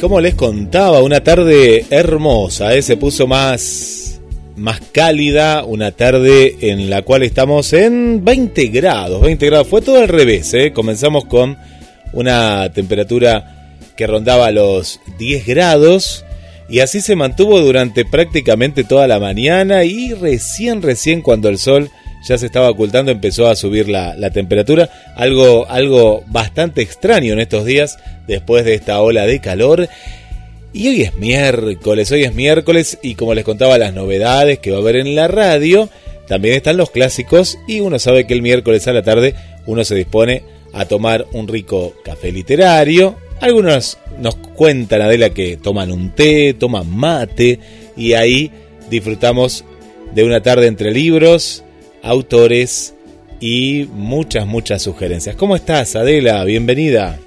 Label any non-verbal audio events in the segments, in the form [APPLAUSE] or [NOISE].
Como les contaba, una tarde hermosa, ¿eh? se puso más, más cálida, una tarde en la cual estamos en 20 grados, 20 grados, fue todo al revés, ¿eh? comenzamos con una temperatura que rondaba los 10 grados y así se mantuvo durante prácticamente toda la mañana y recién, recién cuando el sol ya se estaba ocultando empezó a subir la, la temperatura, algo, algo bastante extraño en estos días después de esta ola de calor. Y hoy es miércoles, hoy es miércoles y como les contaba las novedades que va a haber en la radio, también están los clásicos y uno sabe que el miércoles a la tarde uno se dispone a tomar un rico café literario. Algunos nos cuentan, Adela, que toman un té, toman mate y ahí disfrutamos de una tarde entre libros, autores y muchas, muchas sugerencias. ¿Cómo estás, Adela? Bienvenida.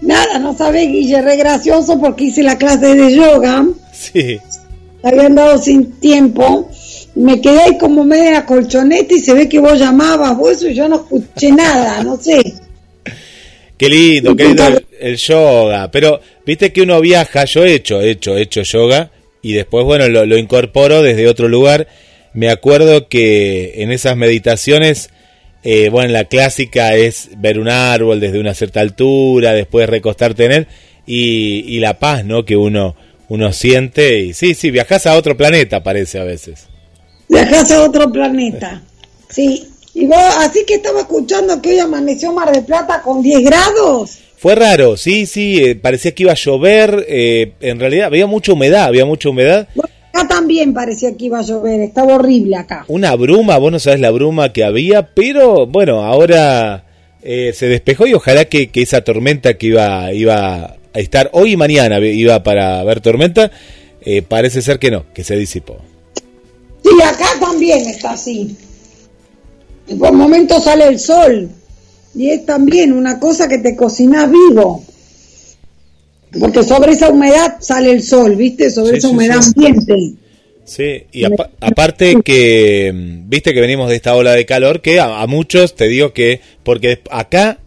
Nada, no sabés, Guille, re gracioso porque hice la clase de yoga, Sí. la habían dado sin tiempo, me quedé ahí como media colchoneta y se ve que vos llamabas, vos eso y yo no escuché nada, no sé. Qué lindo, qué lindo el, el yoga. Pero viste que uno viaja, yo he hecho, he hecho, he hecho yoga y después, bueno, lo, lo incorporo desde otro lugar. Me acuerdo que en esas meditaciones, eh, bueno, la clásica es ver un árbol desde una cierta altura, después recostarte en él y, y la paz, ¿no? Que uno, uno siente. Y sí, sí, viajas a otro planeta, parece a veces. Viajás a otro planeta. Sí. Y vos, así que estaba escuchando que hoy amaneció Mar de Plata con 10 grados. Fue raro, sí, sí, eh, parecía que iba a llover, eh, en realidad había mucha humedad, había mucha humedad. Acá también parecía que iba a llover, estaba horrible acá. Una bruma, vos no sabés la bruma que había, pero bueno, ahora eh, se despejó y ojalá que, que esa tormenta que iba, iba a estar hoy y mañana iba para ver tormenta, eh, parece ser que no, que se disipó. Sí, acá también está así. Por momentos sale el sol. Y es también una cosa que te cocina vivo. Porque sobre esa humedad sale el sol, ¿viste? Sobre Sí, esa sí, humedad sí. ambiente. Sí, y apa- aparte que, mm, viste que venimos de esta ola de calor, que a, a muchos te digo que, porque acá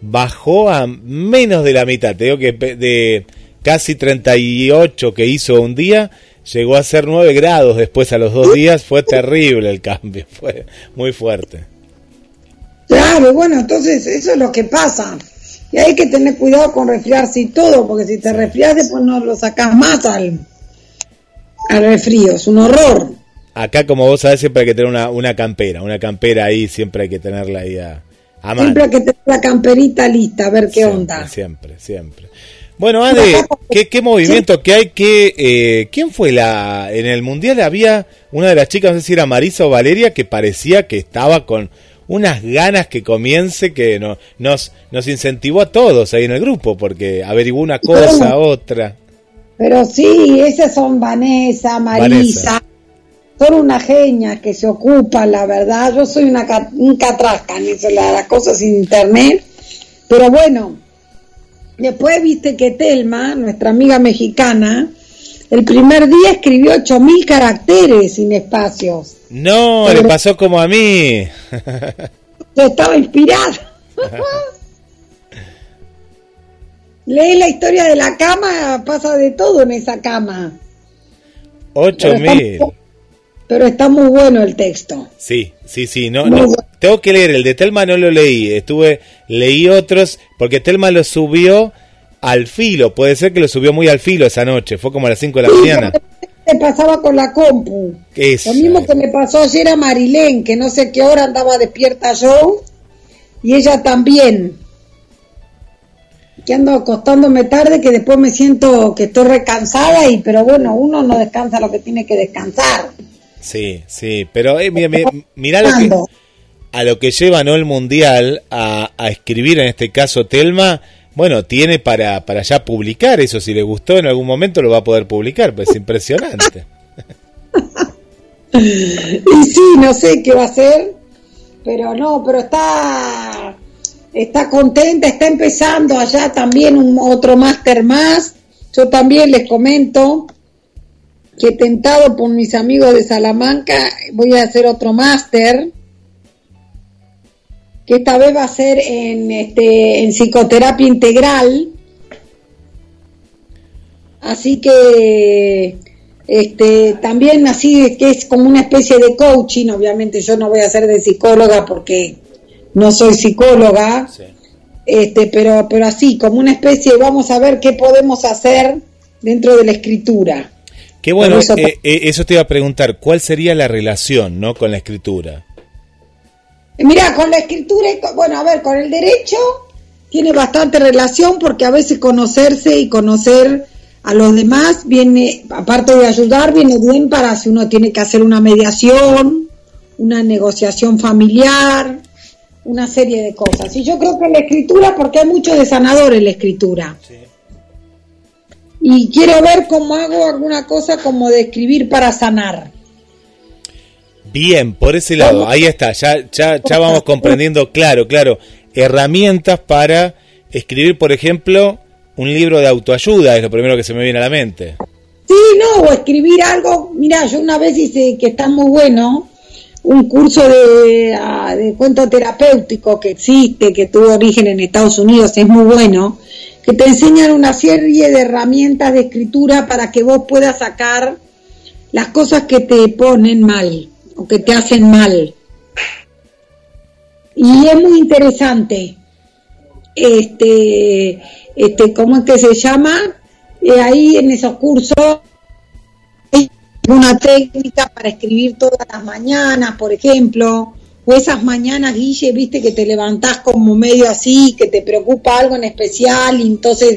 bajó a menos de la mitad, te digo que de casi 38 que hizo un día, llegó a ser 9 grados después a los dos días, fue terrible el cambio, [LAUGHS] fue muy fuerte. Claro, bueno, entonces eso es lo que pasa. Y hay que tener cuidado con resfriarse y todo, porque si te resfrias después no lo sacas más al, al resfrío. Es un horror. Acá, como vos sabés, siempre hay que tener una, una campera, una campera ahí, siempre hay que tenerla ahí a, a mano. Siempre hay que tener la camperita lista, a ver qué Siempre, onda. Siempre, siempre. Bueno, Ade, ¿qué, qué movimiento que hay? que eh, ¿Quién fue la...? En el Mundial había una de las chicas, no sé si era Marisa o Valeria, que parecía que estaba con unas ganas que comience, que no, nos, nos incentivó a todos ahí en el grupo, porque averiguó una cosa, otra. Pero sí, esas son Vanessa, Marisa. Vanessa. Son unas genias que se ocupan, la verdad. Yo soy una un catrasca en eso, la- las cosas sin internet. Pero bueno, después viste que Telma, nuestra amiga mexicana, el primer día escribió 8000 caracteres sin espacios. No, le pasó como a mí. [LAUGHS] Yo estaba inspirada. [LAUGHS] Lee la historia de la cama, pasa de todo en esa cama. Ocho Pero está- muy bueno el texto. Sí, sí, sí, no, no. bueno. Tengo que leer el de Telma no lo leí, estuve leí otros porque Telma lo subió al filo, puede ser que lo subió muy al filo esa noche, fue como a las 5 de la mañana. Me pasaba con la compu. Lo mismo que me pasó ayer a Marilén, que no sé qué hora andaba despierta yo, y ella también. Que ando acostándome tarde, que después me siento que estoy recansada, y pero bueno, uno no descansa lo que tiene que descansar. Sí, sí, pero eh, mira, lo que, a lo que lleva ¿no? el Mundial a, a escribir, en este caso Telma, bueno, tiene para, para ya publicar eso, si le gustó en algún momento lo va a poder publicar, pues es impresionante. [LAUGHS] y sí, no sé qué va a hacer, pero no, pero está está contenta, está empezando allá también un otro máster más. Yo también les comento que tentado por mis amigos de Salamanca voy a hacer otro máster que esta vez va a ser en este en psicoterapia integral. Así que este también así que es como una especie de coaching, obviamente yo no voy a ser de psicóloga porque no soy psicóloga, este, pero, pero así, como una especie, vamos a ver qué podemos hacer dentro de la escritura. Qué bueno, eso, eh, eh, eso te iba a preguntar, ¿cuál sería la relación ¿no? con la escritura? Mira, con la escritura, bueno, a ver, con el derecho tiene bastante relación porque a veces conocerse y conocer a los demás viene, aparte de ayudar, viene bien para si uno tiene que hacer una mediación, una negociación familiar, una serie de cosas. Y yo creo que la escritura, porque hay mucho de sanador en la escritura. Y quiero ver cómo hago alguna cosa como de escribir para sanar. Bien, por ese lado, ahí está, ya, ya, ya vamos comprendiendo, claro, claro, herramientas para escribir, por ejemplo, un libro de autoayuda, es lo primero que se me viene a la mente. Sí, no, o escribir algo, mira, yo una vez hice que está muy bueno, un curso de, ah, de, cuento terapéutico que existe, que tuvo origen en Estados Unidos, es muy bueno, que te enseñan una serie de herramientas de escritura para que vos puedas sacar las cosas que te ponen mal o que te hacen mal. Y es muy interesante. Este, este, ¿cómo es que se llama? Eh, ahí en esos cursos una técnica para escribir todas las mañanas, por ejemplo, o esas mañanas, Guille, viste que te levantás como medio así, que te preocupa algo en especial y entonces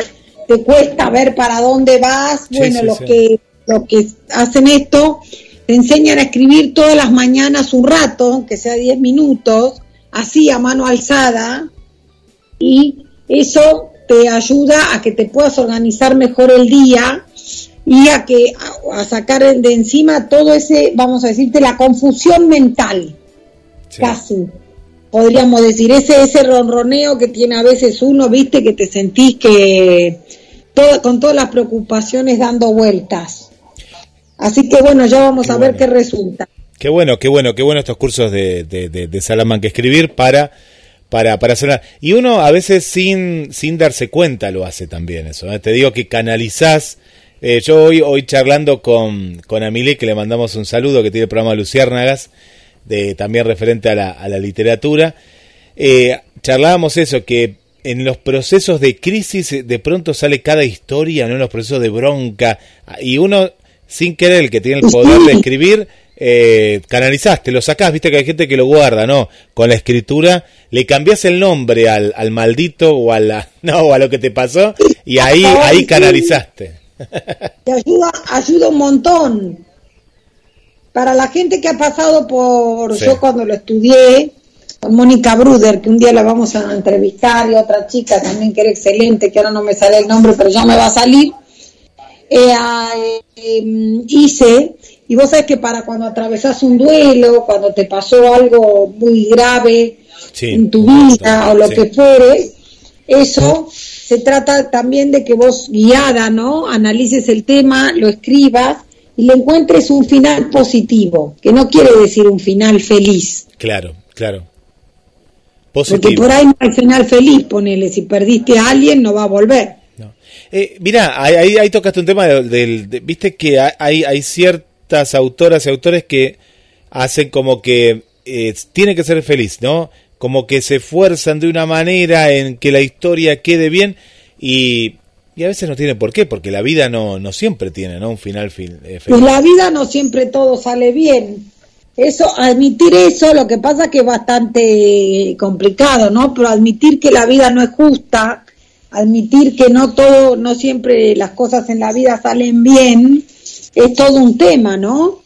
te cuesta ver para dónde vas. bueno, los que los que hacen esto te enseñan a escribir todas las mañanas un rato, que sea 10 minutos, así a mano alzada, y eso te ayuda a que te puedas organizar mejor el día y a que a, sacar de encima todo ese, vamos a decirte, la confusión mental, casi podríamos decir, ese ese ronroneo que tiene a veces uno, viste, que te sentís que todo, con todas las preocupaciones dando vueltas. Así que bueno, ya vamos a ver qué resulta. Qué bueno, qué bueno, qué bueno estos cursos de, de, de, Salamanca, escribir para para, para hacer y uno a veces sin, sin darse cuenta lo hace también eso ¿eh? te digo que canalizás eh, yo hoy, hoy charlando con, con Amile, que le mandamos un saludo, que tiene el programa Luciérnagas, de, también referente a la, a la literatura, eh, charlábamos eso, que en los procesos de crisis de pronto sale cada historia, ¿no? En los procesos de bronca, y uno, sin querer, el que tiene el poder de escribir, eh, canalizaste, lo sacás, viste que hay gente que lo guarda, ¿no? Con la escritura, le cambias el nombre al, al maldito o a la, [LAUGHS] no, o a lo que te pasó, y ahí, ahí canalizaste. Te ayuda, ayuda un montón. Para la gente que ha pasado por, yo cuando lo estudié, con Mónica Bruder, que un día la vamos a entrevistar, y otra chica también que era excelente, que ahora no me sale el nombre, pero ya me va a salir, eh, em, hice, y vos sabés que para cuando atravesás un duelo, cuando te pasó algo muy grave en tu vida o lo que fuere, eso se trata también de que vos guiada, ¿no? Analices el tema, lo escribas y le encuentres un final positivo, que no quiere decir un final feliz. Claro, claro. Positivo. Porque por ahí no hay final feliz, ponele, si perdiste a alguien no va a volver. Eh, mira, ahí, tocaste un tema del, viste que hay, hay ciertas autoras y autores que hacen como que eh, tiene que ser feliz, ¿no? como que se esfuerzan de una manera en que la historia quede bien y, y a veces no tiene por qué, porque la vida no, no siempre tiene ¿no? un final fin, eh, feliz. Pues la vida no siempre todo sale bien. Eso, admitir eso, lo que pasa que es bastante complicado, ¿no? Pero admitir que la vida no es justa, admitir que no todo, no siempre las cosas en la vida salen bien, es todo un tema, ¿no?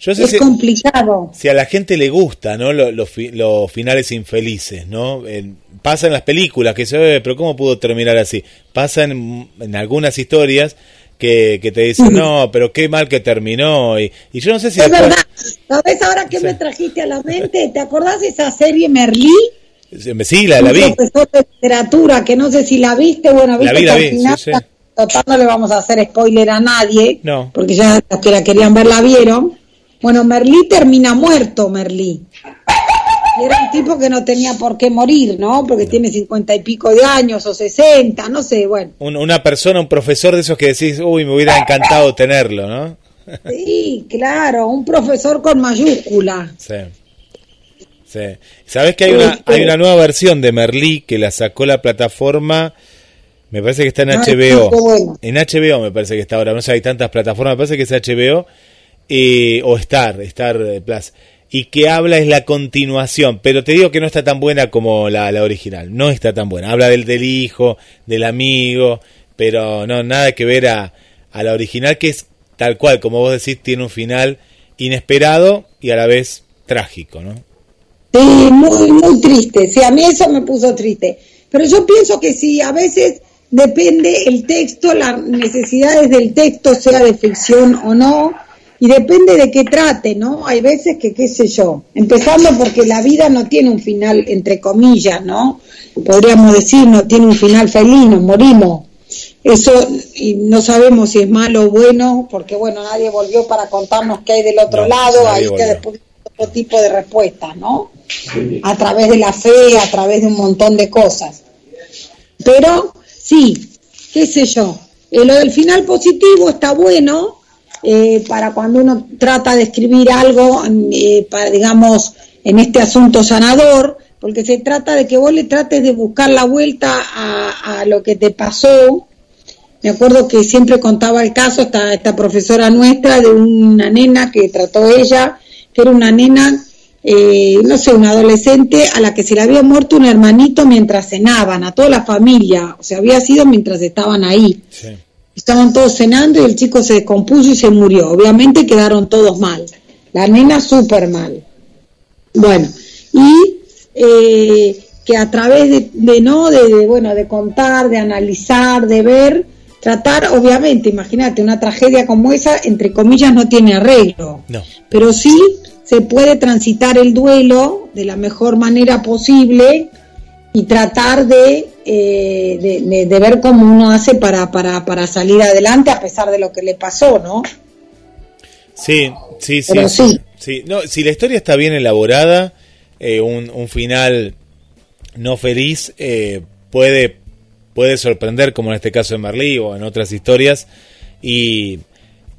Yo sé es si, complicado. si a la gente le gusta, ¿no? Lo- Los, los finales infelices, ¿no? En- pasa en las películas que se ve, pero ¿cómo pudo terminar así? Pasa en, en algunas historias que, que te dicen, no, pero qué mal que terminó. Y, y yo no sé si Es después- verdad. ¿Sabes ahora qué Sí. me trajiste a la mente? ¿Te acordás de esa serie Merlí? Sí, la, la vi. Un profesor de literatura que no sé si la viste. Bueno, La viste vi, la vi, final, sí, sí. total, no le vamos a hacer spoiler a nadie. No. Porque ya los que la querían ver la vieron. Bueno, Merlí termina muerto, Merlí. Y era un tipo que no tenía por qué morir, ¿no? Porque tiene cincuenta y pico de años o sesenta, no sé, bueno. Un- una persona, un profesor de esos que decís, uy, me hubiera encantado tenerlo, ¿no? Sí, claro, un profesor con mayúscula. Sí. Sí. ¿Sabés que hay una, hay una nueva versión de Merlí que la sacó la plataforma? Me parece que está en HBO. bueno. En HBO me parece que está ahora. No sé, hay tantas plataformas. Me parece que es HBO eh, o Star, Star eh, Plus. Y que habla es la continuación. Pero te digo que no está tan buena como la, la original. No está tan buena. Habla del, del hijo, del amigo. Pero no, nada que ver a, a la original que es tal cual, como vos decís, tiene un final inesperado y a la vez trágico, ¿no? Sí, muy, muy triste. Sí, a mí eso me puso triste. Pero yo pienso que sí, a veces depende el texto, las necesidades del texto, sea de ficción o no, y depende de qué trate, ¿no? Hay veces que, qué sé yo, empezando porque la vida no tiene un final, entre comillas, ¿no? Podríamos decir, no tiene un final feliz, nos morimos. Eso, y no sabemos si es malo o bueno, porque bueno, nadie volvió para contarnos qué hay del otro No, lado, ahí que volvió. después otro tipo de respuestas, ¿no? A través de la fe, a través de un montón de cosas. Pero sí, qué sé yo, eh, lo del final positivo está bueno eh, para cuando uno trata de escribir algo, eh, para digamos, en este asunto sanador, porque se trata de que vos le trates de buscar la vuelta a, a lo que te pasó. Me acuerdo que siempre contaba el caso esta, esta profesora nuestra de una nena que trató ella, que era una nena, eh, no sé, una adolescente a la que se le había muerto un hermanito mientras cenaban, a toda la familia, o sea, había sido mientras estaban ahí. Sí. Estaban todos cenando y el chico se descompuso y se murió. Obviamente quedaron todos mal. La nena súper mal. Bueno, y eh, que a través de, de no, de, de, bueno, de contar, de analizar, de ver, tratar, obviamente, imagínate, una tragedia como esa, entre comillas, no tiene arreglo. No. Pero sí se puede transitar el duelo de la mejor manera posible y tratar de, eh, de, de- de ver cómo uno hace para, para, para salir adelante a pesar de lo que le pasó, ¿no? Sí, sí, sí. Pero sí. sí. Sí, No, si la historia está bien elaborada, eh, un, un final no feliz eh, puede, puede sorprender, como en este caso de Merlí o en otras historias, y,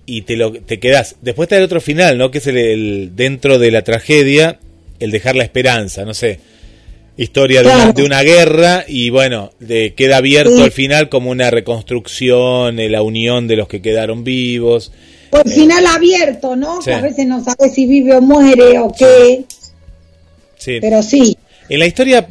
y te, lo, te quedas. Después está el otro final, ¿no? Que es el, el- dentro de la tragedia, el dejar la esperanza, no sé. Historia de, una, de una guerra y bueno, de, queda abierto Sí. al final como una reconstrucción, eh, la unión de los que quedaron vivos. Por final abierto, ¿no? Sí. Que a veces no sabes si vive o muere o qué, Sí. pero sí. En la historia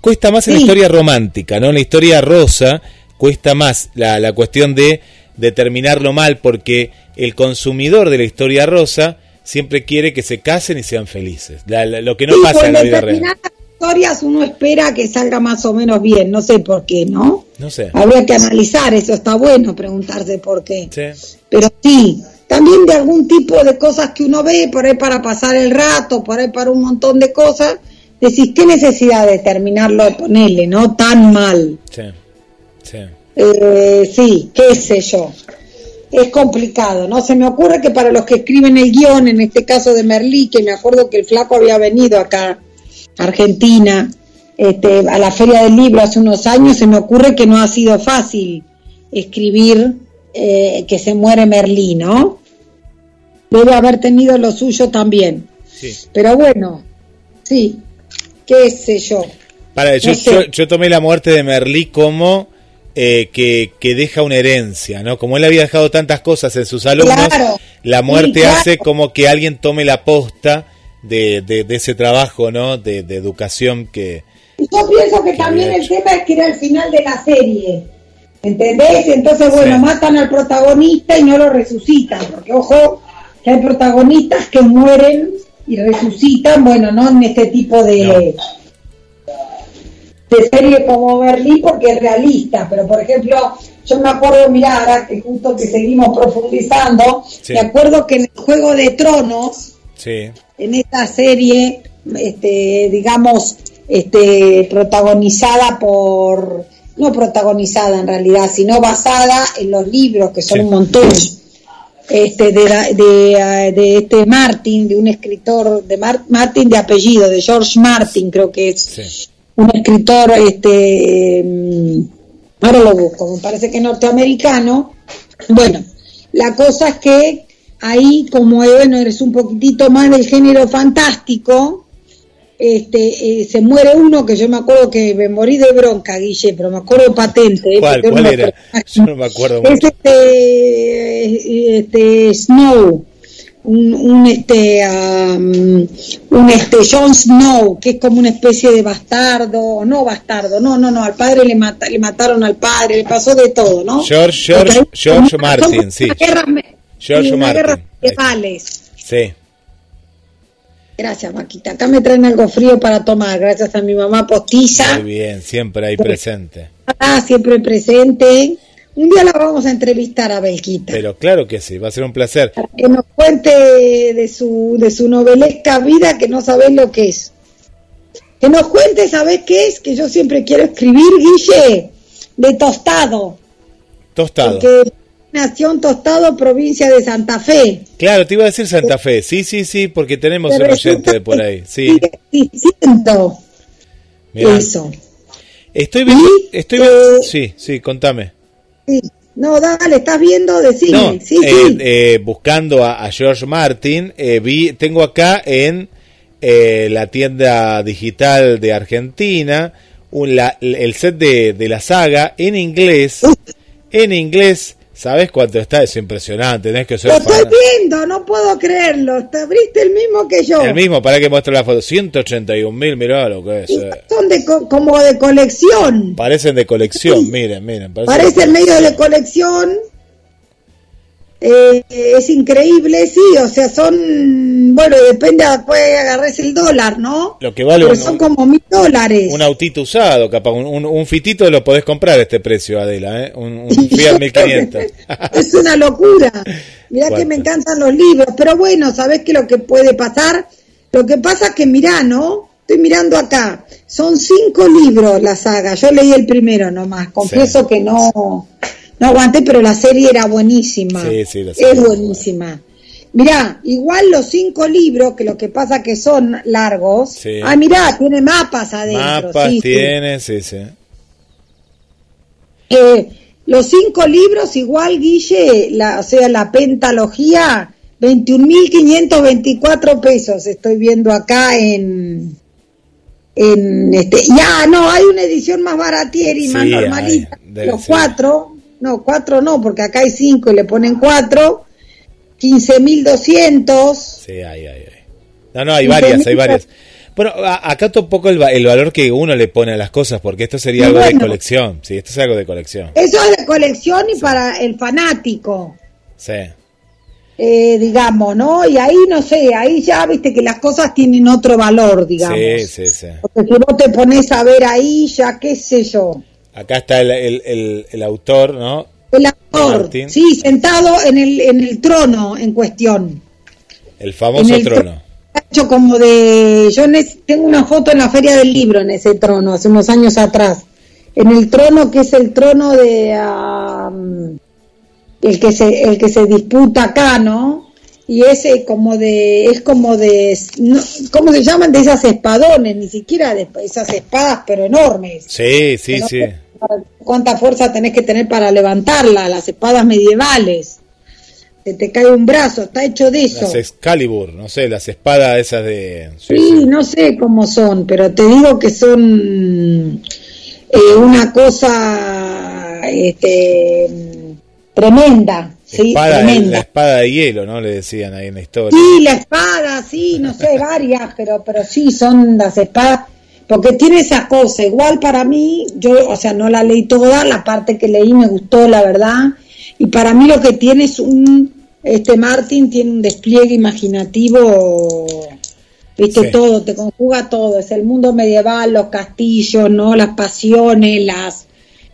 cuesta más en la historia romántica, ¿no? En la historia rosa cuesta más la, la cuestión de determinarlo mal porque el consumidor de la historia rosa siempre quiere que se casen y sean felices. La- la- lo que no Sí, pasa en la vida real. determinadas historias uno espera que salga más o menos bien, no sé por qué, ¿no? No sé. Habría que analizar, eso está bueno, preguntarse por qué. Sí. Pero sí, también de algún tipo de cosas que uno ve por ahí para pasar el rato, por ahí para un montón de cosas, decís, ¿qué necesidad de terminarlo de ponerle, no? Tan mal. Sí. Sí. Eh, sí, qué sé yo. Es complicado, ¿no? Se me ocurre que para los que escriben el guion, en este caso de Merlí, que me acuerdo que el flaco había venido acá a Argentina, este, a la Feria del Libro hace unos años, se me ocurre que no ha sido fácil escribir eh, que se muere Merlí, ¿no? Debe haber tenido lo suyo también. Sí. Pero bueno, sí, qué sé yo. Para, yo, No yo, yo tomé la muerte de Merlí como eh, que, que deja una herencia, ¿no? Como él había dejado tantas cosas en sus alumnos, Claro, la muerte sí, claro. hace como que alguien tome la posta de, de, de ese trabajo, ¿no? De, de educación que... Yo pienso que Que también el tema es que era el final de la serie. ¿Entendés? Entonces, bueno, Sí. matan al protagonista y no lo resucitan. Porque, ojo, que hay protagonistas que mueren y resucitan, bueno, no en este tipo de, de serie como Berlín porque es realista, pero por ejemplo, yo me acuerdo, mira, ahora que justo que seguimos profundizando, Sí. me acuerdo que en el Juego de Tronos, Sí, en esta serie, este, digamos, este, protagonizada por, no protagonizada en realidad, sino basada en los libros, que son Sí. un montón, este, de, de, eh, de este Martin, de un escritor, de Mar- Martin de apellido, de George Martin, creo que es sí. un escritor, este, mm, ahora lo busco, me parece que norteamericano. Bueno, la cosa es que ahí, como bueno, eres un poquitito más del género fantástico, este, eh, se muere uno que yo me acuerdo que me morí de bronca, Guille, pero me acuerdo patente. eh, ¿Cuál, cuál era? Yo no me acuerdo es mucho. este, este Snow, un, un este am, un este Jon Snow, que es como una especie de bastardo, no bastardo, no, no, no, al padre le mata, le mataron al padre, le pasó de todo, ¿no? George- George- George Martin, sí. guerra George una Martin, guerra medievales. Sí, Gracias, Maquita. Acá me traen algo frío para tomar, gracias a mi mamá postiza. muy bien, siempre ahí presente. Ah, siempre presente. Un día la vamos a entrevistar a Belquita. Pero claro que sí, va a ser un placer. que nos cuente de su, de su novelesca vida que no sabés lo que es. Que nos cuente, ¿sabés qué es? Que yo siempre quiero escribir, Guille, de Tostado. Tostado. Porque nació en Tostado, provincia de Santa Fe. Claro, te iba a decir Santa Fe. Sí, sí, sí, porque tenemos Que un oyente de por ahí. Sí, existiendo mirá. eso. Estoy viendo, estoy eh, Sí, sí, contame. Sí. No, dale, estás viendo, decime. No, sí, eh, sí. eh, buscando a, a George Martin, eh, vi, tengo acá en eh, la tienda digital de Argentina un, la- el set de, de la saga en inglés. En inglés, ¿sabes cuánto está? Es impresionante, tenés que ser Lo estoy viendo, no puedo creerlo. Te abriste el mismo que yo. El mismo, para que muestre la foto. 181 mil, mirá lo que es. Y eh. Son de co- como de colección. Parecen de colección, miren, miren. parecen- Parece medio de colección. Eh, es increíble, sí, o sea, son, bueno, depende, puede agarrarse el dólar, ¿no? Lo que vale Pero un- son como mil dólares. Un autito usado, capaz, un, un, fitito lo podés comprar a este precio, Adela, ¿eh? Un, un Fiat [LAUGHS] 1500. es una locura. Mirá que me encantan los libros, pero bueno, ¿sabés qué lo que puede pasar? Lo que pasa es que mirá, ¿no? Estoy mirando acá. Son cinco libros la saga. Yo leí el primero nomás. Confieso Sí. que no, no aguanté, pero la serie era buenísima. Sí, sí, la serie es buenísima. Mirá, igual los cinco libros, que lo que pasa que son largos. Sí. Ah, mirá, tiene mapas adentro. Mapas sí, tiene, sí, sí. Eh, los cinco libros, igual, Guille, la, o sea, la pentalogía, 21.524 pesos, estoy viendo acá en... en este Ya, no, hay una edición más baratiera y más Sí, normalita. hay, debe los ser. cuatro, no, cuatro no, porque acá hay cinco y le ponen cuatro, 15.200. Sí, hay, hay, hay. No, no, hay varias, hay varias. Bueno, a- acá tampoco el, el valor que uno le pone a las cosas, porque esto sería Y algo de colección. Sí, esto es algo de colección. Eso es de colección y para el fanático. Sí. eh, digamos, ¿no? Y ahí no sé, ahí ya viste que las cosas tienen otro valor, digamos. Sí, sí, sí. Porque si vos te pones a ver ahí, ya qué sé yo. Acá está el, el, el, el autor, ¿no? El Martín. sí, sentado en el, en el trono en cuestión. El famoso el trono. Hecho como de. Yo tengo una foto en la Feria del Libro en ese trono, hace unos años atrás. En el trono que es el trono de. am, el que se el que se disputa acá, ¿no? Y ese como de. Es como de. no- ¿Cómo se llaman? De esas espadones, ni siquiera de esas espadas, pero enormes. Sí, sí, Pero sí. ¿Cuánta fuerza tenés que tener para levantarla? Las espadas medievales. Se te cae un brazo, está hecho de eso. Las Excalibur, no sé, las espadas esas de... Sí, Sí, sí. no sé cómo son, pero te digo que son eh, una cosa este, tremenda, sí, Espada, tremenda. la espada de hielo, ¿no? Le decían ahí en la historia. Sí, la espada, sí, no sé, [LAUGHS] varias, pero, pero sí, son las espadas, porque tiene esa cosa, igual para mí, yo, o sea, no la leí toda, la parte que leí me gustó, la verdad, y para mí lo que tiene es un, este Martín tiene un despliegue imaginativo, viste Sí. todo, te conjuga todo, es el mundo medieval, los castillos, no, las pasiones, las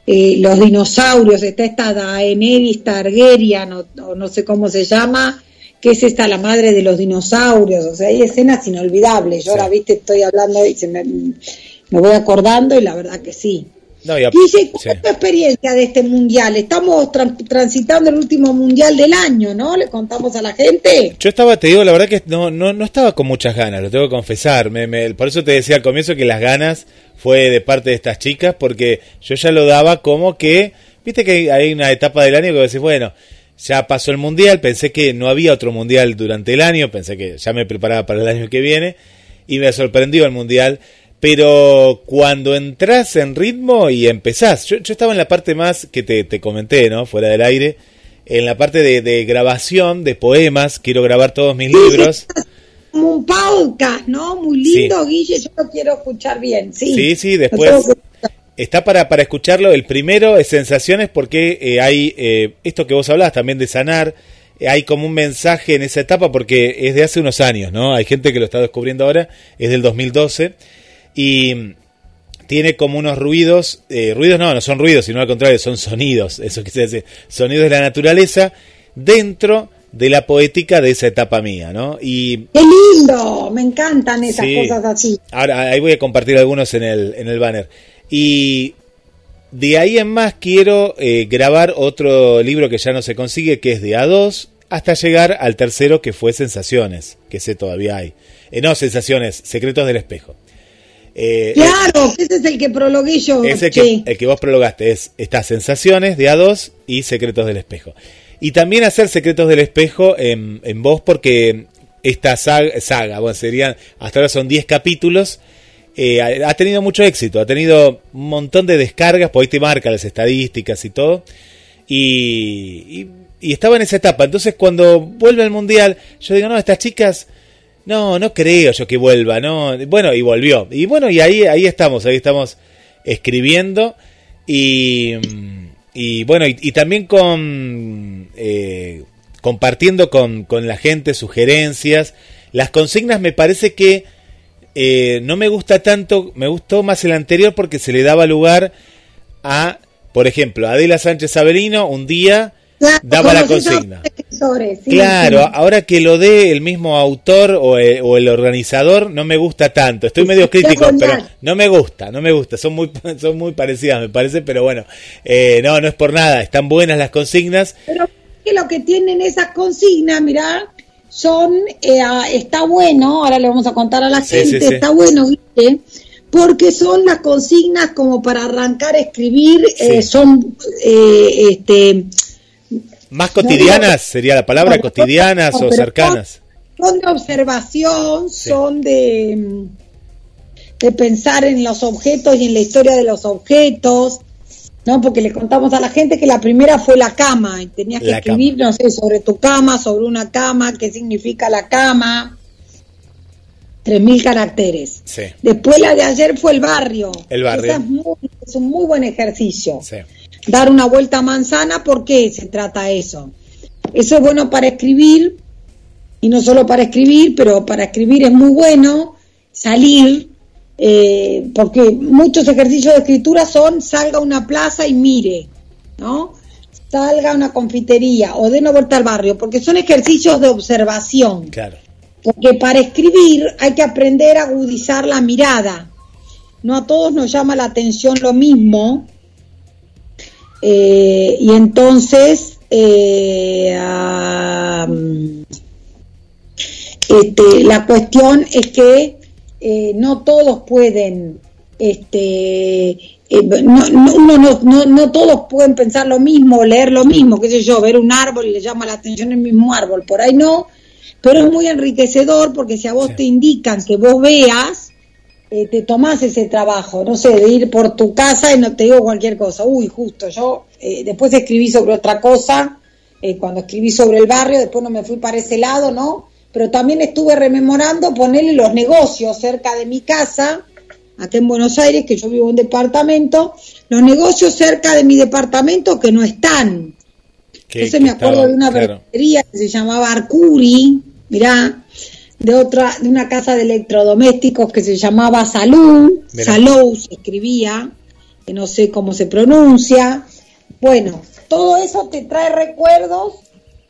eh, los dinosaurios, está esta Daenerys Targaryen o, o no sé cómo se llama, que es esta la madre de los dinosaurios, o sea, hay escenas inolvidables. Yo ahora, viste, estoy hablando y se me, me voy acordando y la verdad que sí. No, Guille, ¿cuál sí. es tu experiencia de este mundial? Estamos tran- transitando el último mundial del año, ¿no? Le contamos a la gente. Yo estaba, te digo, la verdad que no, no, no estaba con muchas ganas, lo tengo que confesar. Me- me- por eso te decía al comienzo que las ganas fue de parte de estas chicas, porque yo ya lo daba como que, viste que hay, hay una etapa del año que decís, bueno, ya pasó el mundial, pensé que no había otro mundial durante el año, pensé que ya me preparaba para el año que viene, y me sorprendió el mundial. Pero cuando entras en ritmo y empezás, yo, yo estaba en la parte más que te, te comenté, ¿no? Fuera del aire, en la parte de, de grabación de poemas, quiero grabar todos mis libros. Como un podcast, ¿no? Muy lindo, Guille, yo lo quiero escuchar bien, sí. Sí, sí, después. Está para, para escucharlo. El primero es Sensaciones porque eh, hay eh, esto que vos hablabas también de sanar. eh, hay como un mensaje en esa etapa porque es de hace unos años, ¿no? Hay gente que lo está descubriendo ahora, es del 2012 y tiene como unos ruidos, eh, ruidos no, no son ruidos, sino al contrario, son sonidos, eso quise decir, sonidos de la naturaleza dentro de la poética de esa etapa mía, ¿no? Y Qué lindo, me encantan esas Sí. cosas así. Ahora, ahí voy a compartir algunos en el, en el banner. Y de ahí en más quiero eh, grabar otro libro que ya no se consigue, que es de A2, hasta llegar al tercero que fue Sensaciones, que sé todavía hay. Eh, no, Sensaciones, Secretos del Espejo. Eh, Claro, ese es el que prologué yo. ese che. que, el que vos prologaste es estas sensaciones de A2 y Secretos del Espejo. Y también hacer Secretos del Espejo en, en voz porque esta saga, saga, bueno, serían, hasta ahora son 10 capítulos, eh, ha, tenido mucho éxito, ha tenido un montón de descargas, porque ahí te marca las estadísticas y todo. Y, estaba en esa etapa. Entonces cuando vuelve al Mundial, yo digo, no, estas chicas... No, no creo yo que vuelva, no. Bueno, y volvió. Y bueno, y ahí, ahí estamos, ahí estamos escribiendo y, bueno, y, y también con eh, compartiendo con, con la gente sugerencias. Las consignas me parece que eh, no me gusta tanto, me gustó más el anterior porque se le daba lugar a, por ejemplo, Adela Sánchez Averino un día Claro, daba la consigna. sí, Claro, sí. ahora que lo dé el mismo autor o el, o el organizador, no me gusta tanto. Estoy medio [LAUGHS] crítico, pero no me gusta, no me gusta. Son muy, [LAUGHS] son muy parecidas, me parece, pero bueno, eh, no, no es por nada. Están buenas las consignas. Pero que lo que tienen esas consignas, mirá, son, eh, está bueno, ahora le vamos a contar a la Sí, gente, sí, sí. está bueno, ¿viste? Porque son las consignas como para arrancar a escribir, eh, son, eh, este, Más cotidianas sería la palabra, No, cotidianas no, o cercanas. son de observación, son de, de pensar en los objetos y en la historia de los objetos, ¿no? Porque le contamos a la gente que la primera fue la cama y tenías que La escribir, no sé, sobre tu cama, sobre una cama, qué significa la cama. 3.000 caracteres. Sí. Después la de ayer fue el barrio. El barrio. Es, muy- es un muy buen ejercicio Sí. dar una vuelta a manzana, ¿por qué se trata eso? Eso es bueno para escribir, y no solo para escribir, pero para escribir es muy bueno salir, eh, porque muchos ejercicios de escritura son salga a una plaza y mire, ¿no? Salga a una confitería o de una vuelta al barrio, porque son ejercicios de observación. Claro. Porque para escribir hay que aprender a agudizar la mirada. No a todos nos llama la atención lo mismo. Eh, y entonces, eh, este, la cuestión es que eh, no todos pueden, este, eh, no, no, no, no, no todos pueden pensar lo mismo, leer lo mismo, qué sé yo, ver un árbol y le llama la atención el mismo árbol, por ahí no, pero es muy enriquecedor porque si a vos Sí. te indican que vos veas, eh, te tomás ese trabajo, no sé, de ir por tu casa y no te digo cualquier cosa. Uy, justo, yo eh, después escribí sobre otra cosa, eh, cuando escribí sobre el barrio, después no me fui para ese lado, ¿no? Pero también estuve rememorando ponerle los negocios cerca de mi casa, acá en Buenos Aires, que yo vivo en un departamento, los negocios cerca de mi departamento que no están. Que- Entonces que me acuerdo estaba- de una claro. verdulería que se llamaba Arcuri, mirá, de otra, de una casa de electrodomésticos que se llamaba Salud, Mirá. Salou se escribía, que no sé cómo se pronuncia. Bueno, todo eso te trae recuerdos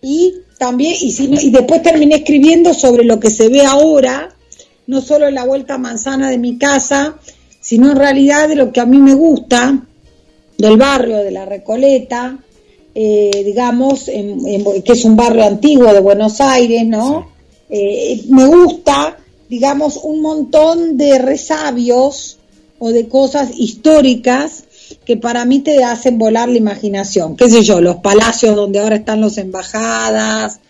y también, y, si y después terminé escribiendo sobre lo que se ve ahora, no solo en la vuelta manzana de mi casa, sino en realidad de lo que a mí me gusta, del barrio de la Recoleta, eh, digamos, en- en- que es un barrio antiguo de Buenos Aires, ¿no? Eh, me gusta, digamos, un montón de resabios o de cosas históricas que para mí te hacen volar la imaginación. ¿Qué sé yo? Los palacios donde ahora están las embajadas,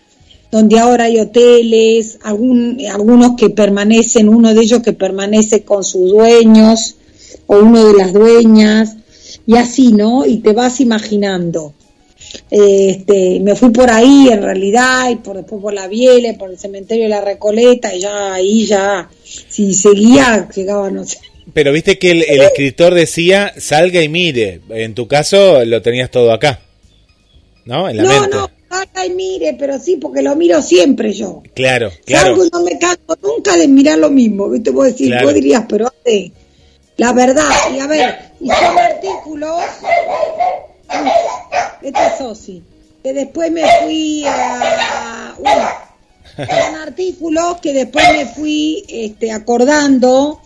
donde ahora hay hoteles, algún, algunos que permanecen, uno de ellos que permanece con sus dueños o uno de las dueñas, y así, ¿no? Y te vas imaginando. Este, me fui por ahí en realidad, y por después por la Viele, por el cementerio de la Recoleta, y ya ahí ya, si seguía, llegaba, no sé. Pero viste que el, el escritor decía, salga y mire. En tu caso lo tenías todo acá. ¿No? En la No, mente. no, salga y mire, pero sí, porque lo miro siempre yo. Claro, claro. Salgo y no me canso nunca de mirar lo mismo, ¿viste? Vos decís, Claro. vos dirías, pero hace la verdad, y a ver, y son artículos, este es Sosi, que después me fui a, uy, son artículos que después me fui este, acordando,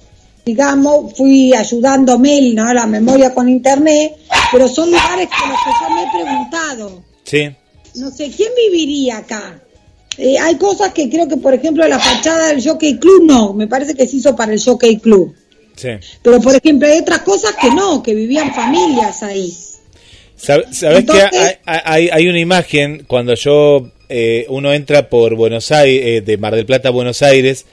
digamos, fui ayudándome, ¿no? La memoria con internet, pero son lugares con los que yo me he preguntado Sí, no sé, ¿quién viviría acá? Eh, hay cosas que creo que, por ejemplo, la fachada del Jockey Club no, me parece que se hizo para el Jockey Club. sí. Pero, por ejemplo, hay otras cosas que no, que vivían familias ahí. Sab- ¿Sabes que hay, hay, hay una imagen cuando yo eh, uno entra por Buenos Aires, eh, de Mar del Plata a Buenos Aires,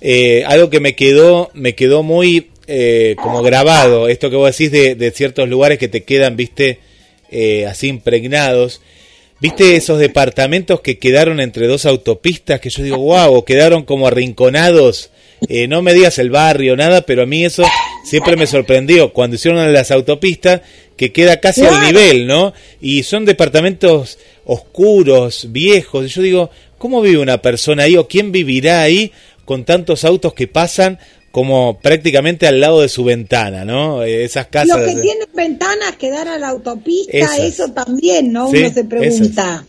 eh, algo que me quedó, me quedó muy eh, como grabado, esto que vos decís de, de ciertos lugares que te quedan, viste, eh, así impregnados. ¿Viste esos departamentos que quedaron entre dos autopistas? Que yo digo, wow, quedaron como arrinconados. Eh, no me digas el barrio, nada, pero a mí eso siempre me sorprendió. Cuando hicieron las autopistas, que queda casi al nivel, ¿no? Y son departamentos oscuros, viejos. Y yo digo, ¿cómo vive una persona ahí o quién vivirá ahí con tantos autos que pasan como prácticamente al lado de su ventana, ¿no? Eh, esas casas. Los que de- tienen ventanas que dan a la autopista, Esas. eso también, ¿no? Sí, Uno se pregunta.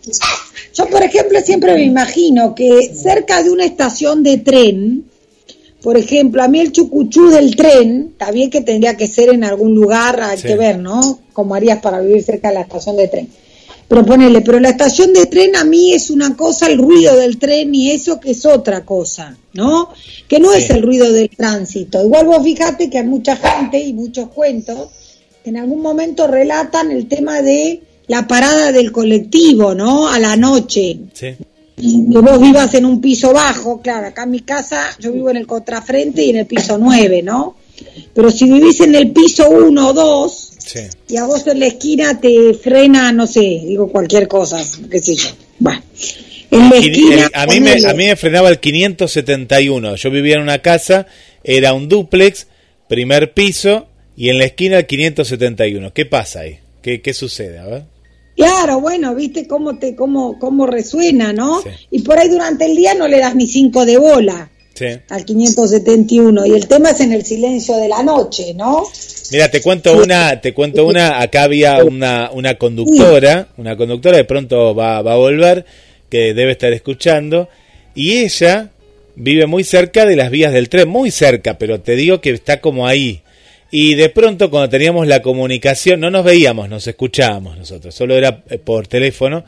Yo, por ejemplo, siempre me imagino que cerca de una estación de tren, por ejemplo, a mí el chucuchú del tren, está bien que tendría que ser en algún lugar, hay Sí. que ver, ¿no? Cómo harías para vivir cerca de la estación de tren. Pero ponele, pero la estación de tren a mí es una cosa, el ruido del tren y eso que es otra cosa, ¿no? Que no Sí. es el ruido del tránsito. Igual vos fíjate que hay mucha gente y muchos cuentos que en algún momento relatan el tema de la parada del colectivo, ¿no? A la noche. Sí. Que vos vivas en un piso bajo, claro, acá en mi casa yo vivo en el contrafrente y en el piso 9, ¿no? Pero si vivís en el piso 1 o 2 Sí. y a vos en la esquina te frena, no sé, digo cualquier cosa, qué sé yo. Bueno, en la Quini- esquina... el- a, mí me, a mí me frenaba el 571. Yo vivía en una casa, era un duplex, primer piso, y en la esquina el 571. ¿Qué pasa ahí? ¿Qué, qué sucede? A ver. Claro, bueno, viste cómo te cómo cómo resuena, ¿no? Sí. Y por ahí durante el día no le das ni cinco de bola Sí. al 571 y el tema es en el silencio de la noche, ¿no? Mira, te cuento una, te cuento una, acá había una, una conductora, una conductora de pronto va, va a volver, que debe estar escuchando, y ella vive muy cerca de las vías del tren, muy cerca, pero te digo que está como ahí. Y de pronto cuando teníamos la comunicación, no nos veíamos, nos escuchábamos nosotros, solo era eh, por teléfono,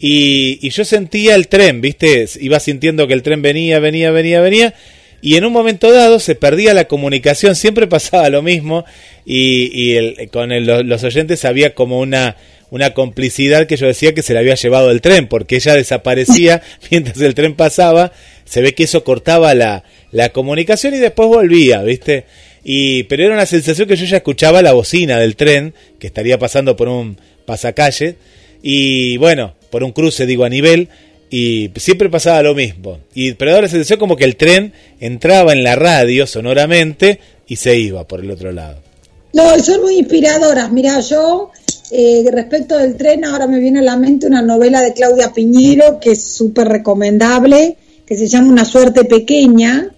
y, y yo sentía el tren, ¿viste? Iba sintiendo que el tren venía, venía, venía, venía. Y en un momento dado se perdía la comunicación, siempre pasaba lo mismo. Y, y el- con el- los, oyentes había como una, una complicidad que yo decía que se le había llevado el tren, porque ella desaparecía [LAUGHS] mientras el tren pasaba. Se ve que eso cortaba la, la comunicación y después volvía, ¿viste? Y, pero era una sensación que yo ya escuchaba la bocina del tren, que estaría pasando por un pasacalle. Y bueno, por un cruce, digo, a nivel, y siempre pasaba lo mismo. Y, pero ahora la sensación como que el tren entraba en la radio sonoramente y se iba por el otro lado. No, son muy inspiradoras. Mira, yo eh, respecto del tren, ahora me viene a la mente una novela de Claudia Piñero que es súper recomendable, que se llama Una suerte pequeña,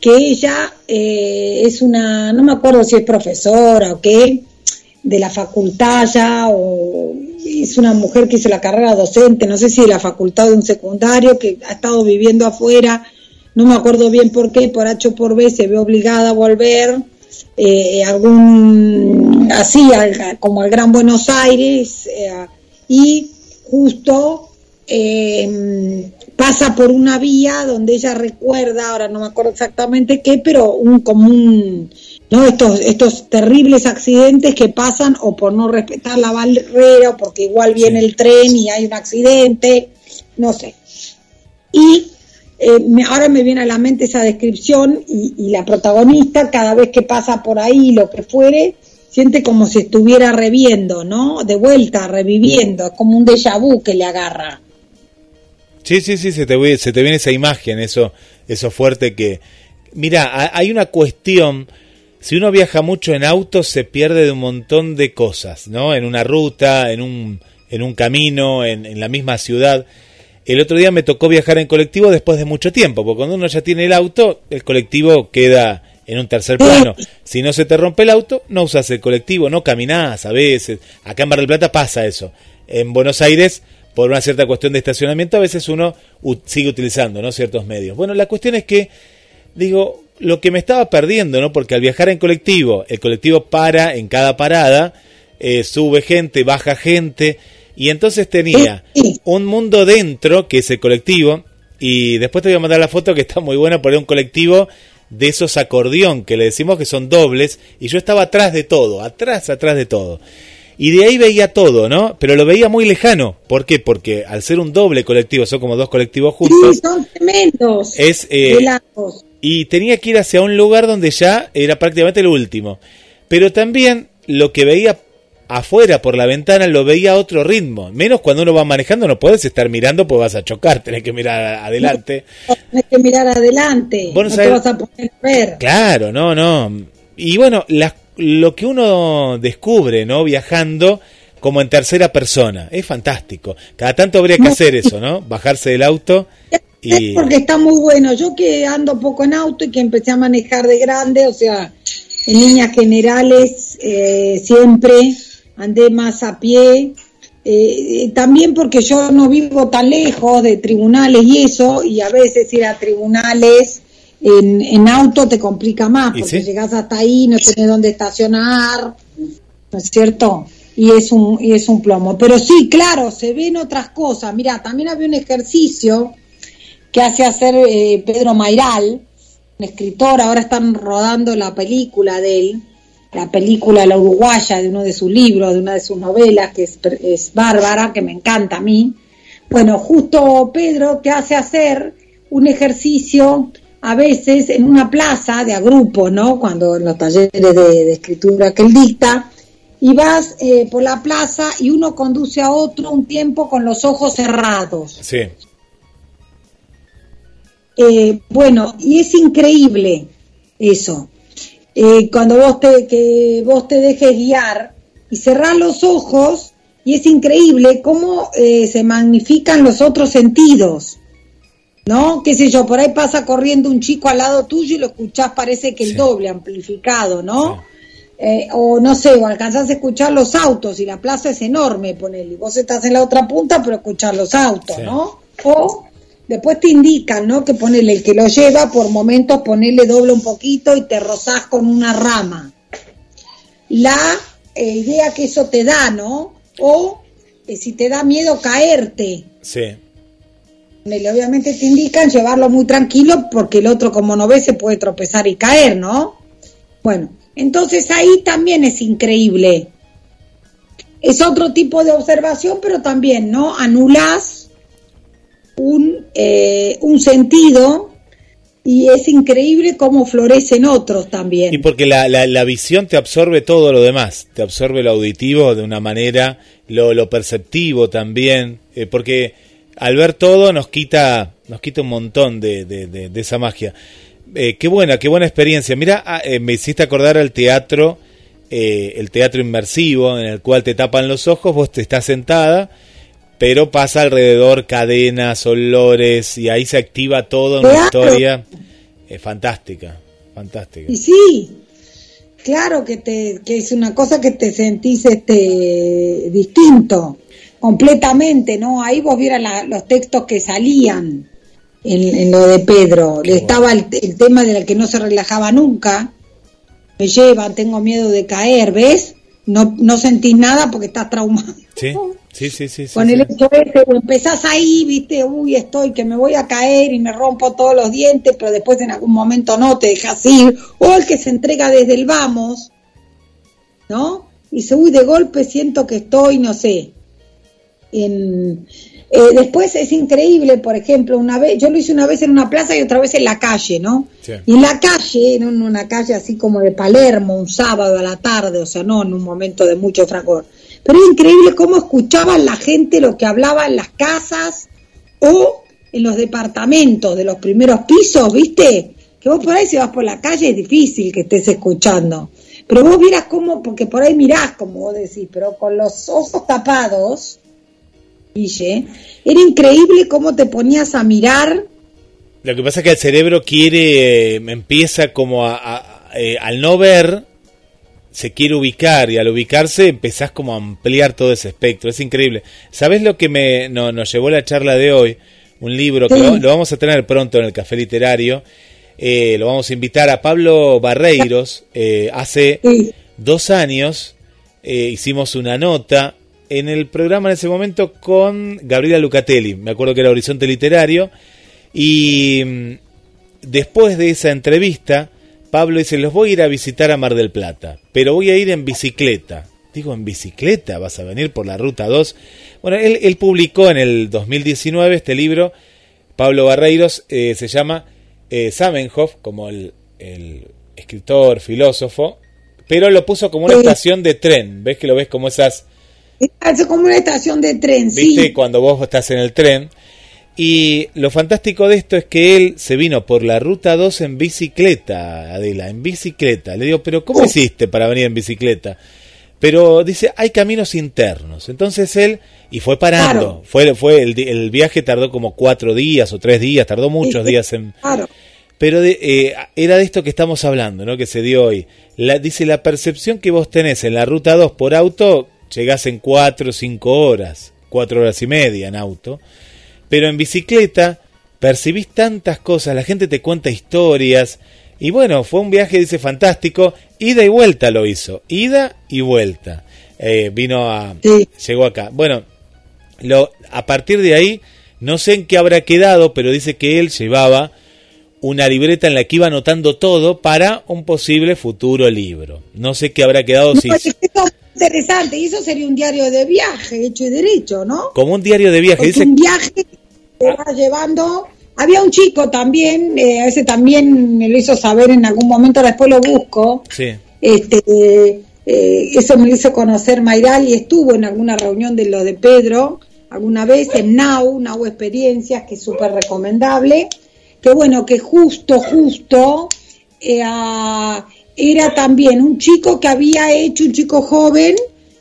que ella eh, es una, no me acuerdo si es profesora o qué, de la facultad ya, o es una mujer que hizo la carrera docente, no sé si de la facultad de un secundario, que ha estado viviendo afuera, no me acuerdo bien por qué, por H o por B se ve obligada a volver, eh, algún, así, como al Gran Buenos Aires, eh, y justo eh, pasa por una vía donde ella recuerda, ahora no me acuerdo exactamente qué, pero un común, ¿no? Estos, estos terribles accidentes que pasan o por no respetar la barrera o porque igual viene el tren y hay un accidente, no sé. Y eh, ahora me viene a la mente esa descripción y, y, la protagonista cada vez que pasa por ahí, lo que fuere, siente como si estuviera reviendo, ¿no? De vuelta, reviviendo, es como un déjà vu que le agarra. Sí, sí, sí, se te, se te viene esa imagen, eso, eso fuerte que... Mira, hay una cuestión, si uno viaja mucho en auto se pierde de un montón de cosas, ¿no? En una ruta, en un, en un camino, en, en la misma ciudad. El otro día me tocó viajar en colectivo después de mucho tiempo, porque cuando uno ya tiene el auto, el colectivo queda en un tercer plano. Si no se te rompe el auto, no usas el colectivo, no caminás a veces. Acá en Mar del Plata pasa eso. En Buenos Aires por una cierta cuestión de estacionamiento, a veces uno sigue utilizando ¿no? ciertos medios. Bueno, la cuestión es que, digo, lo que me estaba perdiendo, ¿no? Porque al viajar en colectivo, el colectivo para en cada parada, eh, sube gente, baja gente, y entonces tenía un mundo dentro, que es el colectivo, y después te voy a mandar la foto que está muy buena, porque un colectivo de esos acordeón que le decimos que son dobles, y yo estaba atrás de todo, atrás, atrás de todo. Y de ahí veía todo, ¿no? Pero lo veía muy lejano. ¿Por qué? Porque al ser un doble colectivo, son como dos colectivos juntos. Sí, son tremendos. Es, eh, y tenía que ir hacia un lugar donde ya era prácticamente el último. Pero también lo que veía afuera por la ventana lo veía a otro ritmo. Menos cuando uno va manejando, no puedes estar mirando, pues vas a chocar, [LAUGHS] tenés que mirar adelante. No, [LAUGHS] tenés que mirar adelante. no te vas a poder ver. Claro, no, no. Y bueno, lo que uno descubre, ¿no? Viajando como en tercera persona. Es fantástico. Cada tanto habría que hacer eso, ¿no? Bajarse del auto. [LAUGHS] Y... Es porque está muy bueno. Yo que ando poco en auto y que empecé a manejar de grande, o sea, en líneas generales, eh, siempre andé más a pie. Eh, también porque yo no vivo tan lejos de tribunales y eso, y a veces ir a tribunales en, en auto te complica más, porque llegas hasta ahí, no tienes dónde estacionar, ¿no es cierto? Y es un, y es un plomo. Pero sí, claro, se ven otras cosas. Mira, también había un ejercicio que hace hacer eh, Pedro Mairal, un escritor, ahora están rodando la película de él, la película La Uruguaya, de uno de sus libros, de una de sus novelas, que es, bárbara, que me encanta a mí. Bueno, justo Pedro te hace hacer un ejercicio a veces en una plaza de agrupo, ¿no? Cuando en los talleres de, escritura que él dicta, y vas eh, por la plaza y uno conduce a otro un tiempo con los ojos cerrados. Sí. Eh, bueno, y es increíble eso. Eh, cuando vos te, que vos te dejes guiar y cerrar los ojos, y es increíble cómo se magnifican los otros sentidos. ¿no? Qué sé yo, por ahí pasa corriendo un chico al lado tuyo y lo escuchás, parece que el doble amplificado, ¿no? Eh, o no sé, o alcanzás a escuchar los autos y la plaza es enorme, ponele, vos estás en la otra punta, pero escuchar los autos, ¿no? O después te indican, ¿no? Que ponele el que lo lleva, por momentos ponele doble un poquito y te rozás con una rama. La eh, idea que eso te da, ¿no? O eh, si te da miedo caerte. Sí obviamente te indican llevarlo muy tranquilo porque el otro como no ve se puede tropezar y caer, ¿no? Bueno, entonces ahí también es increíble. Es otro tipo de observación, pero también, ¿no? Anulas un, eh, un sentido y es increíble cómo florecen otros también. Y porque la, la, visión te absorbe todo lo demás, te absorbe lo auditivo de una manera, lo, lo perceptivo también, eh, porque al ver todo nos quita, nos quita un montón de, de, esa magia. Eh, qué buena, qué buena experiencia. Mira, ah, me hiciste acordar al teatro el teatro inmersivo en el cual te tapan los ojos, vos te estás sentada, pero pasa alrededor cadenas, olores y ahí se activa todo en una Claro. historia eh, fantástica, fantástica. Y sí, claro que, te, que es una cosa que te sentís este, distinto, completamente, ¿no? Ahí vos vieras la- los textos que salían en, en lo de Pedro. Qué Le estaba el, el tema del que no se relajaba nunca. Me llevan, tengo miedo de caer, ¿ves? No, no sentís nada porque estás traumado. Sí, [LAUGHS] sí, sí, sí. sí, Con el sí. hecho ese, o empezás ahí, viste, uy, estoy, que me voy a caer y me rompo todos los dientes, pero después en algún momento no, te dejas ir, o el que se entrega desde el vamos, ¿no? Y dice, uy, de golpe siento que estoy, no sé, en... eh, después es increíble, por ejemplo, una vez, yo lo hice una vez en una plaza y otra vez en la calle, ¿no? Sí. Y en la calle, en un- una calle así como de Palermo, un sábado a la tarde, o sea, no en un momento de mucho fragor. Pero es increíble cómo escuchaban la gente lo que hablaba en las casas o en los departamentos de los primeros pisos, ¿viste? Que vos por ahí si vas por la calle es difícil que estés escuchando. Pero vos vieras cómo, porque por ahí mirás, como vos decís, pero con los ojos tapados, Guille, era increíble cómo te ponías a mirar Lo que pasa es que el cerebro quiere, eh, empieza como a, a- eh, al no ver, se quiere ubicar y al ubicarse empezás como a ampliar todo ese espectro. Es increíble. ¿Sabés lo que me, no- nos llevó la charla de hoy? Un libro que Sí. lo, lo vamos a tener pronto en el Café Literario. Eh, lo vamos a invitar a Pablo Barreiros. [LAUGHS] Eh, hace Sí. dos años eh, hicimos una nota en el programa en ese momento con Gabriela Lucatelli. Me acuerdo que era Horizonte Literario. Y mm, después de esa entrevista, Pablo dice, los voy a ir a visitar a Mar del Plata, pero voy a ir en bicicleta. Digo, ¿en bicicleta? ¿Vas a venir por la Ruta 2? Bueno, él, él publicó en el 2019 este libro, Pablo Barreiros, eh, se llama eh, Zamenhof, como el, el escritor, filósofo, pero lo puso como una Sí. estación de tren. ¿Ves que lo ves como esas Es como una estación de tren, ¿Viste? sí. Cuando vos estás en el tren. Y lo fantástico de esto es que él se vino por la ruta 2 en bicicleta, Adela, en bicicleta. Le digo, pero ¿cómo hiciste para venir en bicicleta? Pero dice, hay caminos internos. Entonces él, y fue parando. Claro. Fue, fue el, el viaje tardó como cuatro días o tres días, tardó muchos días en, Claro. pero de- eh, era de esto que estamos hablando, ¿no? Que se dio hoy. La, dice, la percepción que vos tenés en la ruta 2 por auto, llegás en 4 o 5 horas, 4 horas y media en auto. Pero en bicicleta percibís tantas cosas, la gente te cuenta historias. Y bueno, fue un viaje, dice, fantástico. Ida y vuelta lo hizo. Ida y vuelta. Eh, vino a... Sí. Llegó acá. Bueno, lo, a partir de ahí, no sé en qué habrá quedado, pero dice que él llevaba una libreta en la que iba anotando todo para un posible futuro libro. No sé qué habrá quedado No, si eso es interesante, y eso sería un diario de viaje, hecho y derecho, ¿no? como un diario de viaje. Porque Dice un viaje llevando. Había un chico también, eh, ese también me lo hizo saber en algún momento, después lo busco. sí, Este, eh, eso me lo hizo conocer Mayral y estuvo en alguna reunión de lo de Pedro, alguna vez en Now, Now Experiencias, que es súper recomendable. Que bueno, que justo, justo, eh, era también un chico que había hecho, un chico joven,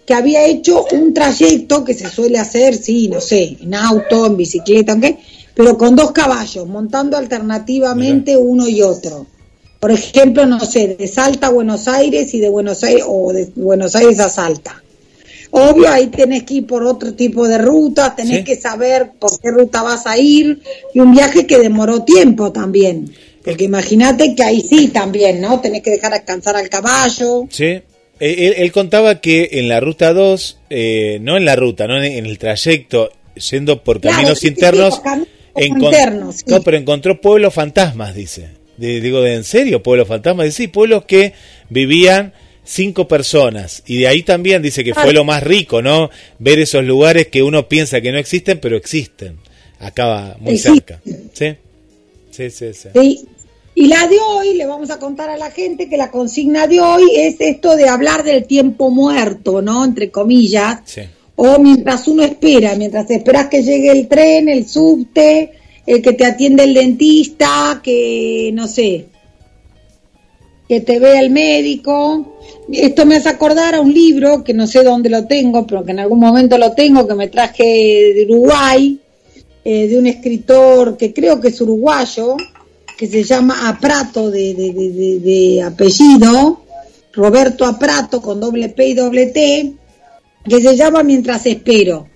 que había hecho un trayecto que se suele hacer, sí, no sé, en auto, en bicicleta, aunque, pero con dos caballos, montando alternativamente uno y otro. Por ejemplo, no sé, de Salta a Buenos Aires y de Buenos Aires o de Buenos Aires a Salta. Obvio, ahí tenés que ir por otro tipo de ruta, tenés Sí. que saber por qué ruta vas a ir y un viaje que demoró tiempo también. Porque imagínate que ahí sí también, ¿no? Tenés que dejar descansar al caballo. sí. Él, él contaba que en la ruta 2, eh, no en la ruta, no en, en el trayecto, yendo por caminos internos, caminos sí. no, pero encontró pueblos fantasmas, dice. De- digo, ¿de en serio pueblos fantasmas? Dice, sí, pueblos que vivían cinco personas. Y de ahí también dice que fue lo más rico, ¿no? Ver esos lugares que uno piensa que no existen, pero existen. Acá muy cerca. ¿Sí? Sí, sí, sí. ¿sí? Y la de hoy, le vamos a contar a la gente que la consigna de hoy es esto de hablar del tiempo muerto, ¿no? Entre comillas. Sí. O mientras uno espera, mientras esperas que llegue el tren, el subte, el que te atiende el dentista, que no sé. que te vea el médico. Esto me hace acordar a un libro que no sé dónde lo tengo, pero que en algún momento lo tengo, que me traje de Uruguay, eh, de un escritor que creo que es uruguayo, que se llama Aprato de, de, de, de apellido, Roberto Aprato con doble P y doble T, que se llama Mientras espero.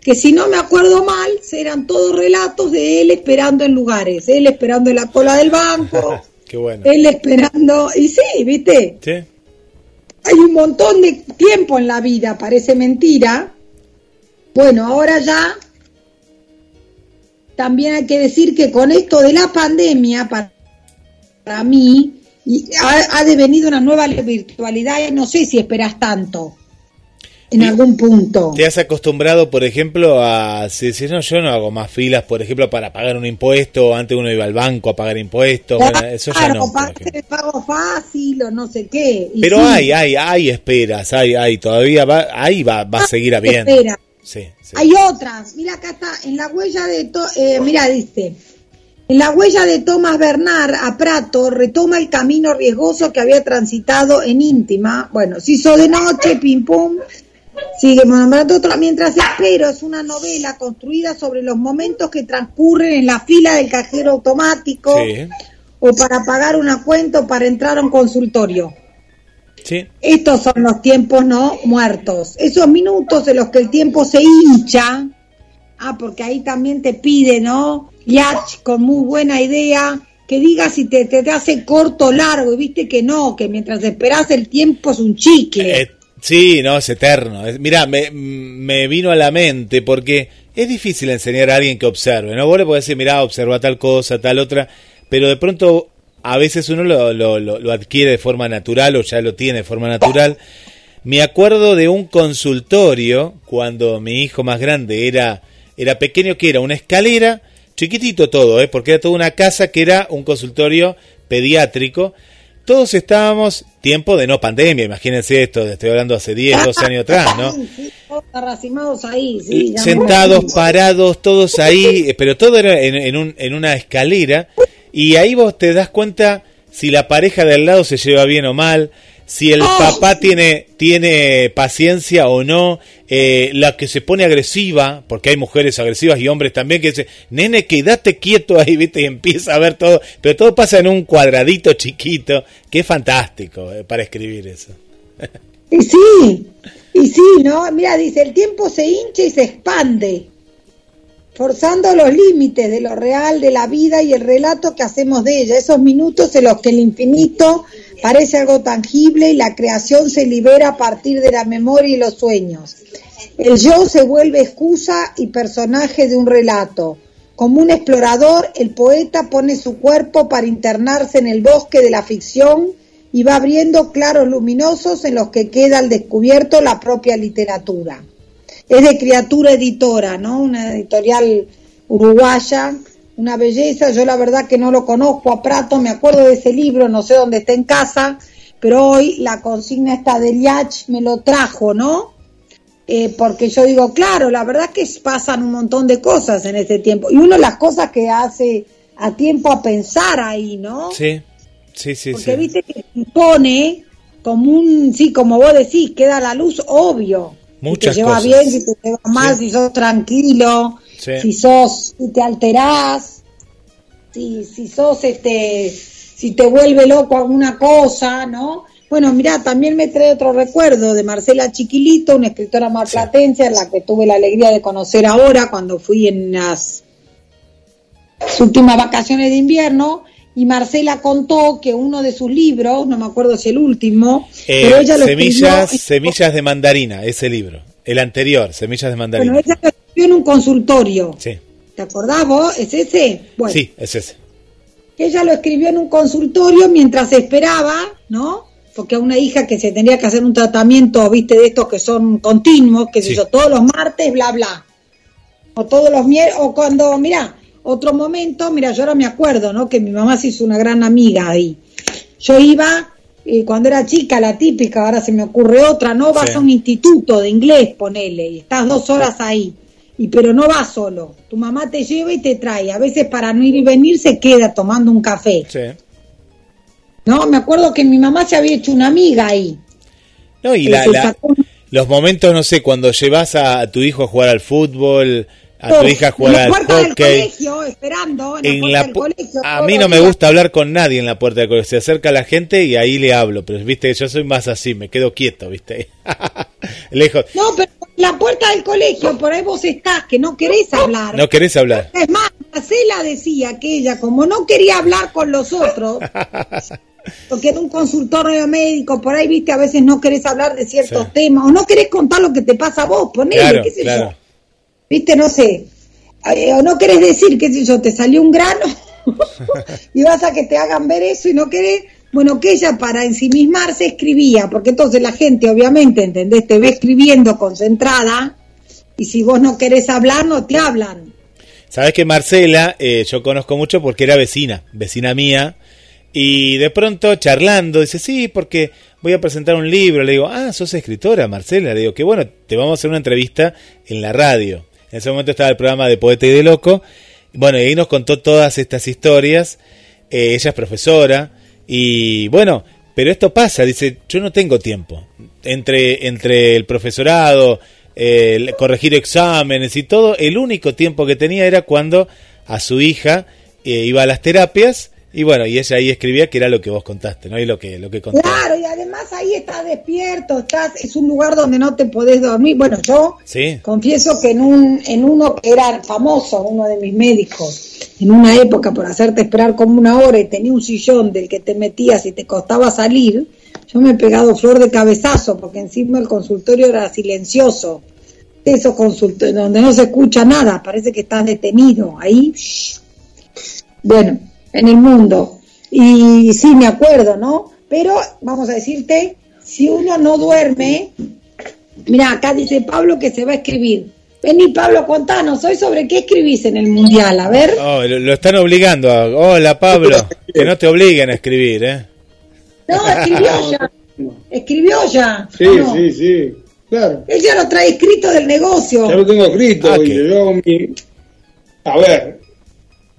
Que si no me acuerdo mal, eran todos relatos de él esperando en lugares, él esperando en la cola del banco, [LAUGHS] Qué bueno. él esperando, y sí, viste, Sí. hay un montón de tiempo en la vida, parece mentira. Bueno, ahora ya también hay que decir que con esto de la pandemia, para, para mí, ha, ha devenido una nueva virtualidad y no sé si esperas tanto en Y- algún punto. ¿Te has acostumbrado, por ejemplo, a si decís, no, yo no hago más filas, por ejemplo, para pagar un impuesto? Antes uno iba al banco a pagar impuestos. Bueno, eso ya Claro, no. el pago fácil o no sé qué. Y Pero sí, hay, hay, hay esperas, hay, hay, todavía va, ahí va, va a seguir habiendo. espera. Sí, sí. Hay otras. Mira, acá está, en la huella de. To- eh, mira, dice. En la huella de Tomás Bernard a Prato retoma el camino riesgoso que había transitado en íntima. Bueno, se hizo de noche, pim pum. Sigue nombrando otra. Mientras espero, es una novela construida sobre los momentos que transcurren en la fila del cajero automático Sí, o para pagar una cuenta o para entrar a un consultorio. Sí. Estos son los tiempos no muertos. Esos minutos en los que el tiempo se hincha. Ah, porque ahí también te pide, ¿no? Yach, con muy buena idea, que diga si te, te, te hace corto o largo. Y viste que no, que mientras esperas el tiempo es un chicle. Eh, sí, no, es eterno. Mirá, me, me vino a la mente porque es difícil enseñar a alguien que observe, ¿no? Vos le podés decir, mirá, observa tal cosa, tal otra, pero de pronto a veces uno lo, lo, lo, lo adquiere de forma natural o ya lo tiene de forma natural. Me acuerdo de un consultorio cuando mi hijo más grande era, era pequeño, que era una escalera, chiquitito todo, ¿eh? porque era toda una casa que era un consultorio pediátrico. Todos estábamos, tiempo de no pandemia, imagínense esto, estoy hablando hace 10, 12 años atrás, ¿no? [LAUGHS] Sí, todos arracimados ahí, sí, sentados, parados, todos ahí, eh, pero todo era en, en un- en una escalera y ahí vos te das cuenta si la pareja de al lado se lleva bien o mal, si el Oh. papá tiene, tiene paciencia o no, eh, la que se pone agresiva, porque hay mujeres agresivas y hombres también que dicen, nene, quédate quieto ahí, [LAUGHS] viste, y empieza a ver todo, pero todo pasa en un cuadradito chiquito, que es fantástico eh, para escribir eso. Y sí, y sí, ¿no? Mira, dice, el tiempo se hincha y se expande, forzando los límites de lo real de la vida y el relato que hacemos de ella, esos minutos en los que el infinito parece algo tangible y la creación se libera a partir de la memoria y los sueños. El yo se vuelve excusa y personaje de un relato. Como un explorador, el poeta pone su cuerpo para internarse en el bosque de la ficción y va abriendo claros luminosos en los que queda al descubierto la propia literatura. Es de criatura editora, ¿no? Una editorial uruguaya, una belleza. Yo la verdad que no lo conozco a Prato, me acuerdo de ese libro, no sé dónde está en casa, pero hoy la consigna esta del Yach me lo trajo, ¿no? Eh, porque yo digo, claro, la verdad que pasan un montón de cosas en ese tiempo. Y una de las cosas que hace a tiempo a pensar ahí, ¿no? Sí, sí, sí, Porque sí. viste que te pone como un, sí, como vos decís, queda la luz obvio. Muchas si te lleva cosas. bien, si te lleva mal, Sí. si sos tranquilo, Sí. si sos, si te alterás, si, si sos, este, si te vuelve loco alguna cosa, ¿no? Bueno, mira, también me trae otro recuerdo de Marcela Chiquilito, una escritora marplatense, a la que tuve la alegría de conocer ahora cuando fui en las últimas vacaciones de invierno y Marcela contó que uno de sus libros, no me acuerdo si el último, Eh, pero ella lo semillas, escribió, semillas de mandarina, ese libro. El anterior, Semillas de mandarina. bueno, ella lo escribió en un consultorio. Sí, ¿Te acordás vos? ¿Es ese? Bueno, sí, es ese. ella lo escribió en un consultorio mientras esperaba, ¿no? Porque a una hija que se tendría que hacer un tratamiento, viste, de estos que son continuos, que Sí. yo, todos los martes, bla, bla. O todos los miércoles, o cuando, mira, otro momento, mira, yo ahora me acuerdo, ¿no? Que mi mamá se hizo una gran amiga ahí. Yo iba, eh, cuando era chica, la típica, ahora se me ocurre otra, no vas Sí. a un instituto de inglés, ponele, y estás dos horas ahí. Y pero no vas solo, tu mamá te lleva y te trae, a veces para no ir y venir se queda tomando un café. Sí. No, me acuerdo que mi mamá se había hecho una amiga ahí. No, y la, sacó los momentos, no sé, cuando llevas a, a tu hijo a jugar al fútbol, a tu hija a en jugar la al puerta del colegio, esperando, en la En puerta la del colegio. a mí no me gusta hablar con nadie en la puerta del colegio. Se acerca la gente y ahí le hablo. Pero viste, yo soy más así, me quedo quieto, viste. [LAUGHS] Lejos. No, pero en la puerta del colegio, por ahí vos estás, que no querés hablar. No querés hablar. Es más, Marcela decía que ella, como no quería hablar con los otros, [LAUGHS] porque era un consultorio médico, por ahí, viste, a veces no querés hablar de ciertos Sí. temas, o no querés contar lo que te pasa a vos, ponele, Claro, qué sé claro. yo. Viste, no sé. O no querés decir, qué sé yo, te salió un grano [LAUGHS] y vas a que te hagan ver eso y no querés. Bueno, que ella para ensimismarse escribía, porque entonces la gente, obviamente, ¿entendés? Te ve escribiendo concentrada y si vos no querés hablar, no te hablan. Sabes que Marcela, eh, yo conozco mucho porque era vecina, vecina mía. Y de pronto charlando, dice, sí, porque voy a presentar un libro. Le digo, ah, sos escritora, Marcela. Le digo, que bueno, te vamos a hacer una entrevista en la radio. En ese momento estaba el programa de Poeta y de Loco. Bueno, y ahí nos contó todas estas historias. Eh, ella es profesora. Y bueno, pero esto pasa, dice, yo no tengo tiempo. Entre, entre el profesorado, el corregir exámenes y todo, el único tiempo que tenía era cuando a su hija eh, iba a las terapias y bueno, y ella ahí escribía que era lo que vos contaste, ¿no? Y lo que, lo que contaste. Claro, y además ahí estás despierto, estás, es un lugar donde no te podés dormir. Bueno, yo Sí, confieso que en un en uno que era famoso, uno de mis médicos, en una época por hacerte esperar como una hora y tenía un sillón del que te metías y te costaba salir, yo me he pegado flor de cabezazo porque encima el consultorio era silencioso. Esos consultorios donde no se escucha nada, parece que estás detenido ahí. Bueno, en el mundo. Y sí, me acuerdo, ¿no? Pero vamos a decirte, si uno no duerme, mira, acá dice Pablo que se va a escribir. Vení, Pablo, contanos, hoy sobre qué escribís en el Mundial, a ver. Oh, lo, lo están obligando. A... Hola, Pablo. Que no te obliguen a escribir, ¿eh? No, escribió [LAUGHS] ya. Escribió ya. Sí, sí, sí, claro. Él ya lo trae escrito del negocio. Ya lo tengo escrito. Ah, y yo mi- A ver,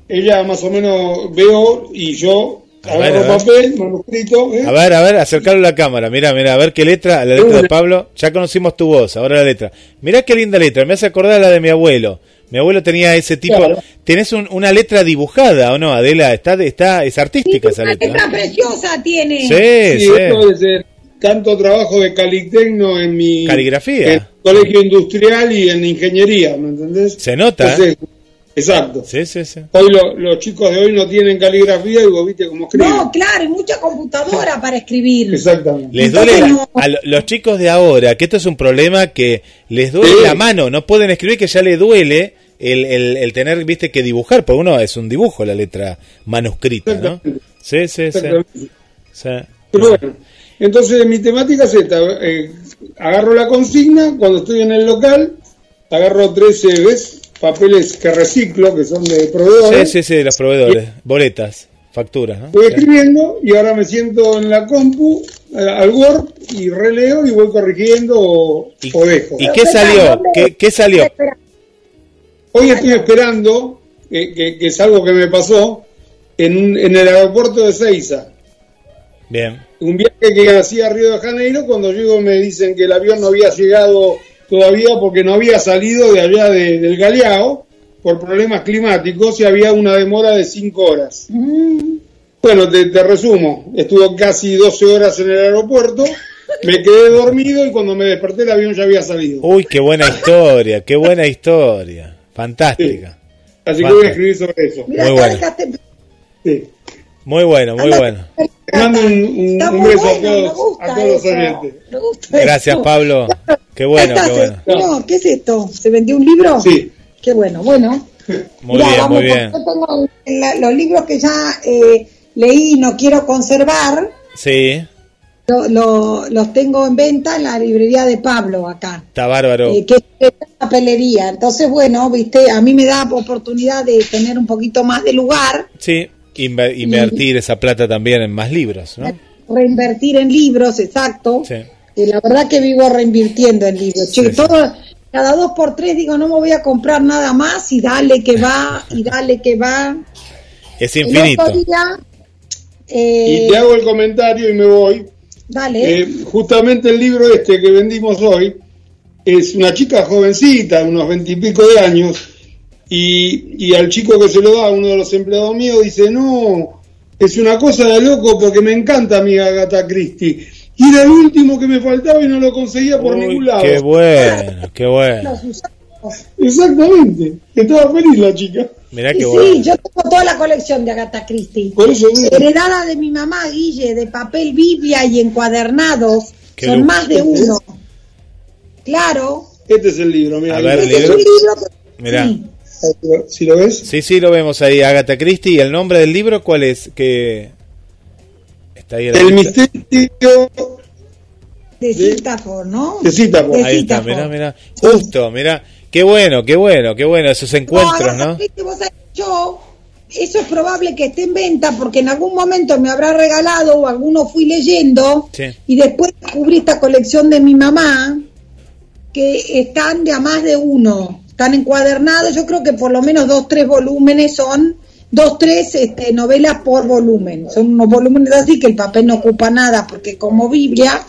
ella más o menos veo y yo A ver, agarro a ver. papel, manuscrito. ¿eh? A ver, a ver, acercarlo a la cámara. Mira, mira, a ver qué letra, la letra de Pablo. Ya conocimos tu voz, ahora la letra. Mirá qué linda letra, me hace acordar a la de mi abuelo. Mi abuelo tenía ese tipo. Claro. ¿Tenés un- una letra dibujada o no, Adela? Está, está, es Sí, artística esa una letra. letra preciosa tiene. Sí, Sí, sí. esto es de tanto trabajo de Calitecno en mi Caligrafía. en colegio industrial y en ingeniería, ¿me entendés? Se nota. ¿eh? Exacto. Sí, sí, sí. Hoy lo- los chicos de hoy no tienen caligrafía y vos viste cómo escriben. No, claro, y mucha computadora [LAUGHS] para escribir. Exactamente. Les Entonces duele no- a lo- los chicos de ahora, que esto es un problema que les duele Sí. la mano, no pueden escribir, que ya le duele el, el- el tener, viste, que dibujar, porque uno es un dibujo la letra manuscrita, ¿no? Sí, sí, sí. Pero bueno, entonces mi temática es esta. eh, agarro la consigna, cuando estoy en el local, agarro 13, ¿ves? Papeles que reciclo, que son de Sí, proveedores. sí, sí, los proveedores, boletas, facturas, ¿no? Voy escribiendo y ahora me siento en la compu, eh, al Word, y releo y voy corrigiendo o, ¿Y, o dejo. ¿y qué salió? ¿Qué, qué salió? Hoy estoy esperando, que, que- que es algo que me pasó, en, en el aeropuerto de Seiza. Bien. un viaje que hacía a Río de Janeiro, cuando llego me dicen que el avión no había llegado todavía porque no había salido de allá de- del Galeao por problemas climáticos y había una demora de cinco horas. Bueno, te, te resumo, estuve casi 12 horas en el aeropuerto, me quedé dormido y cuando me desperté el avión ya había salido. Uy, qué buena historia, qué buena historia. Fantástica. Así que voy a escribir sobre eso. mira, Muy bueno. dejaste- Sí. Muy bueno, muy bueno. Mando un, un- un beso bueno, a todos, a todos los oyentes. Gracias, eso. Pablo. Qué bueno, qué bueno. señor, ¿Qué es esto? ¿Se vendió un libro? Sí. Qué bueno, bueno. Muy Mirá, bien, vamos, muy bien. Yo tengo la- los libros que ya eh, leí y no quiero conservar, Sí, lo- lo- los tengo en venta en la librería de Pablo acá. está bárbaro. eh, que es una papelería. Entonces, bueno, viste, a mí me da oportunidad de tener un poquito más de lugar, Sí, inver- invertir esa plata también en más libros, ¿no? reinvertir en libros, exacto. Sí. Y la verdad que vivo reinvirtiendo en libros. Che, Sí, sí. todo, cada dos por tres digo, no me voy a comprar nada más y dale que va, y dale que va. Es El infinito. otro día, Eh, Y te hago el comentario y me voy. Dale. Eh, justamente el libro este que vendimos hoy es una chica jovencita, unos veintipico de años, y, y al chico que se lo da, uno de los empleados míos, dice, no, es una cosa de loco porque me encanta mi Agatha Christie. Y era el último que me faltaba y no lo conseguía por Uy, ningún lado. qué bueno, qué bueno. Exactamente. Estaba feliz la chica. Mirá qué sí, bueno. yo tengo toda la colección de Agatha Christie. Por eso digo, Heredada de mi mamá, Guille, de papel Biblia y encuadernados. Qué Son lujo. más de uno. Claro. este es el libro. Mira, A ver, Este es libro. un libro que- Mirá. sí. Si lo ves. Sí, sí, lo vemos ahí, Agatha Christie. ¿Y el nombre del libro cuál es? Que está ahí El vista. misterio De Citafor, ¿no? de Citafor. De Ahí está, mirá, mirá. Justo, mirá. Qué bueno, qué bueno, qué bueno esos encuentros, Agatha ¿no? Christie, vos sabés, yo, eso es probable que esté en venta porque en algún momento me habrá regalado o alguno fui leyendo Sí. y después descubrí esta colección de mi mamá que están de a más de uno, están encuadernados, yo creo que por lo menos dos, tres volúmenes son, dos, tres este, novelas por volumen, son unos volúmenes así que el papel no ocupa nada porque como Biblia,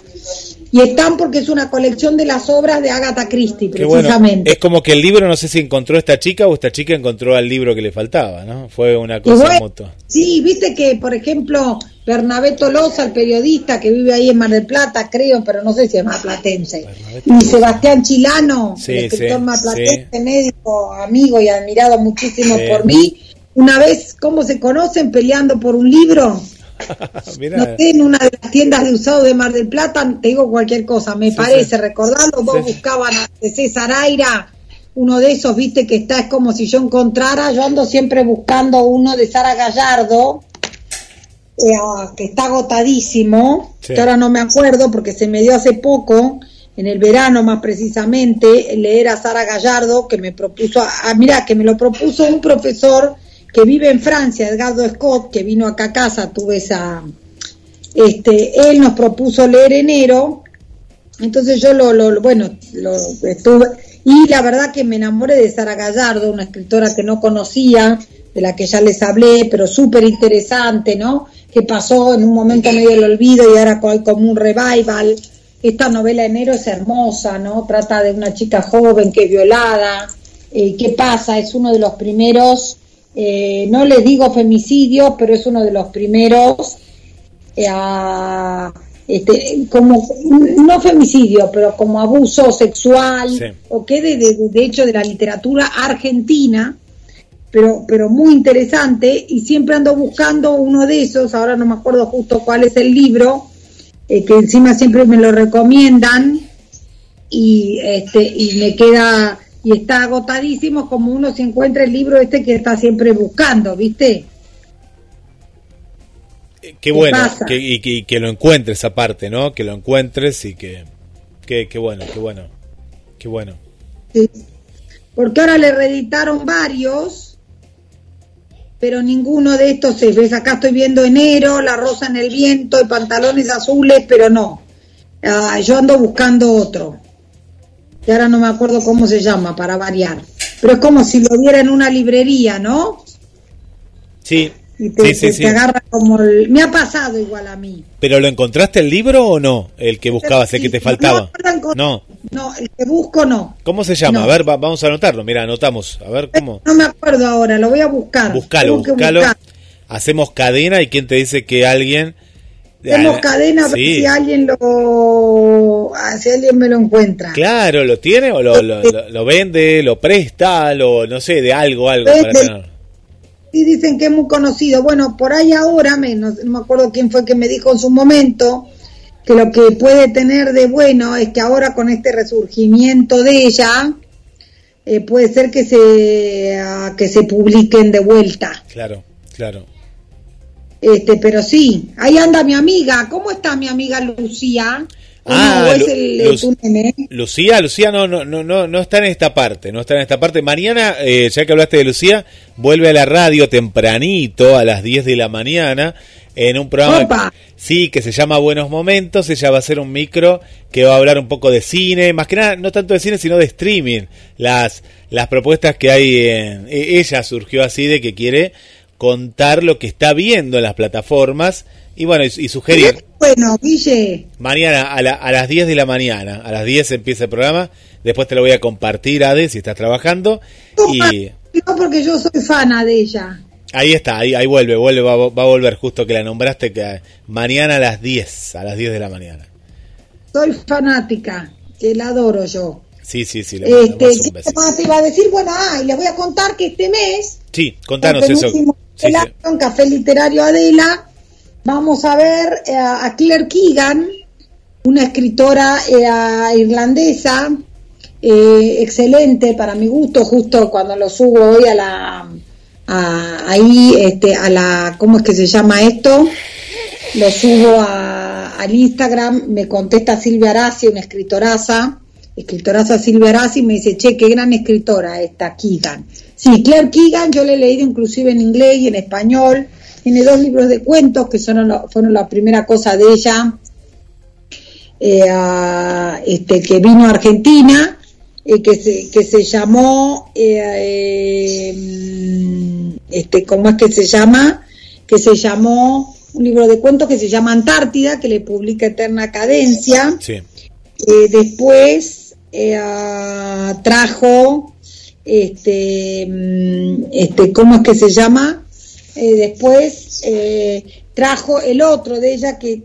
y están porque es una colección de las obras de Agatha Christie, bueno. precisamente. Es como que el libro, no sé si encontró esta chica o esta chica encontró al libro que le faltaba, ¿no? Fue una cosa bueno, mutua. Sí, viste que, por ejemplo, Bernabé Tolosa, el periodista que vive ahí en Mar del Plata, creo, pero no sé si es marplatense, y Sebastián Chilano, Sí, el escritor sí, marplatense, sí. médico, amigo y admirado muchísimo por mí, una vez, ¿cómo se conocen? Peleando por un libro, [LAUGHS] Mirá, no sé, en una de las tiendas de usado de Mar del Plata, te digo cualquier cosa, me Sí, parece, sí. Sí, sí. buscaban a de César Aira, uno de esos, viste, que está, es como si yo encontrara, yo ando siempre buscando uno de Sara Gallardo, eh, que está agotadísimo, que ahora no me acuerdo porque se me dio hace poco, en el verano más precisamente, leer a Sara Gallardo, que me propuso, ah, mira, que me lo propuso un profesor que vive en Francia, Edgardo Scott, que vino acá a casa, tuve esa, este, él nos propuso leer enero, entonces yo lo, lo- lo- bueno, lo estuve, y la verdad que me enamoré de Sara Gallardo, una escritora que no conocía, de la que ya les hablé, pero súper interesante, ¿no? Que pasó en un momento medio del olvido y ahora hay como un revival. Esta novela Enero es hermosa, ¿no? Trata de una chica joven que es violada. Eh, ¿Qué pasa? Es uno de los primeros, eh, no les digo femicidios, pero es uno de los primeros eh, a- este, como no femicidio, pero como abuso sexual, Sí. o que de, de- de hecho de la literatura argentina, pero, pero muy interesante, y siempre ando buscando uno de esos, ahora no me acuerdo justo cuál es el libro, eh, que encima siempre me lo recomiendan, y este y me queda y está agotadísimo como uno se encuentra el libro este que está siempre buscando, ¿viste? Qué ¿Qué bueno, que, y, que, y que lo encuentres aparte, ¿no? Que lo encuentres y que... que- Qué bueno, qué bueno. Qué bueno. Sí. Porque ahora le reeditaron varios, pero ninguno de estos se ves. Acá estoy viendo enero, La Rosa en el Viento y Pantalones Azules, pero no. Ah, yo ando buscando otro. Y ahora no me acuerdo cómo se llama, para variar. Pero es como si lo viera en una librería, ¿no? Sí, Y te, sí, sí, te- sí. te agarra como el... Me ha pasado igual a mí. ¿Pero lo encontraste el libro o no? El que buscabas, el que te faltaba. no No. No, el que busco no. ¿Cómo se llama? No. A ver, va- vamos a anotarlo. Mira, anotamos. A ver cómo. No me acuerdo ahora, lo voy a buscar. Buscalo, que buscalo. buscar. Hacemos cadena y quién te dice que alguien... Ah, cadena a ver si alguien lo ah, si alguien me lo encuentra. Claro, ¿lo tiene o lo, lo, [LAUGHS] lo- lo vende, lo presta, lo no sé, de algo, algo para Vende. tener? Sí dicen que es muy conocido. Bueno, por ahí ahora, me, no, no me acuerdo quién fue que me dijo en su momento, que lo que puede tener de bueno es que ahora con este resurgimiento de ella, eh, puede ser que se, ah, que se publiquen de vuelta. Claro, claro. Este, pero sí, ahí anda mi amiga. ¿Cómo está mi amiga Lucía? ¿O Ah, no? ¿O es Lu- el, Luz- tu nene? Lucía, Lucía no, no, no, no, no está en esta parte, no está en esta parte. Mañana, eh, ya que hablaste de Lucía, vuelve a la radio tempranito, a las 10 de la mañana, en un programa, Opa. sí, que se llama Buenos Momentos. Ella va a hacer un micro que va a hablar un poco de cine, más que nada, no tanto de cine, sino de streaming. Las, las propuestas que hay en, e- ella surgió así de que quiere contar lo que está viendo en las plataformas y bueno, y, y sugerir. Bueno, Guille, Mañana a, la- a las 10 de la mañana, a las 10 empieza el programa, después te lo voy a compartir, Ade, si estás trabajando. Y no porque yo soy fana de ella. ahí está, ahí, ahí vuelve, vuelve, va, a- va a volver justo que la nombraste, que mañana a las 10, a las 10 de la mañana. Soy fanática, que la adoro yo. Sí, sí, sí, le Este, un ¿qué beso. te iba a decir? Bueno, ah, y les voy a contar que este mes, Sí, contanos el eso. Sí, sí. Café Literario Adela, vamos a ver eh, a Claire Keegan, una escritora eh, irlandesa, eh, excelente para mi gusto, justo cuando lo subo hoy a la, a- ahí, este, a la, ¿cómo es que se llama esto? Lo subo a- al Instagram, me contesta Silvia Arasi, una escritoraza, escritoraza Silvia Arasi, me dice, che, qué gran escritora esta Keegan. Sí, Claire Keegan, yo le he leído inclusive en inglés y en español, tiene dos libros de cuentos que son, fueron la primera cosa de ella, eh, a- este, que vino a Argentina, eh, que, se, que se llamó, eh, eh, este, ¿cómo es que se llama? Que se llamó, un libro de cuentos que se llama Antártida, que le publica Eterna Cadencia. Sí, Eh, después eh, trajo, este, mm, este, ¿cómo es que se llama? Eh, después eh, trajo el otro de ella que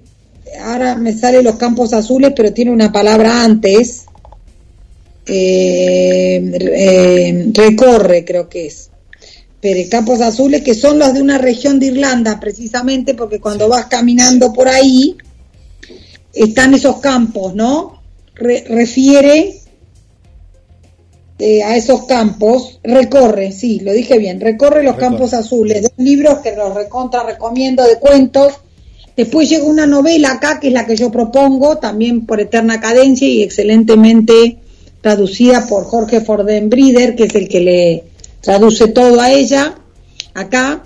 ahora me sale los campos azules, pero tiene una palabra antes. Eh, recorre, creo que es. Pero campos azules que son los de una región de Irlanda, precisamente porque cuando vas caminando por ahí están esos campos, ¿no? Re- refiere eh, a esos campos, recorre, sí, lo dije bien, recorre los Recorre. campos azules, dos libros que los recontra recomiendo de cuentos. Después llega una novela acá, que es la que yo propongo, también por Eterna Cadencia y excelentemente traducida por Jorge Fordenbrider, que es el que le traduce todo a ella, acá,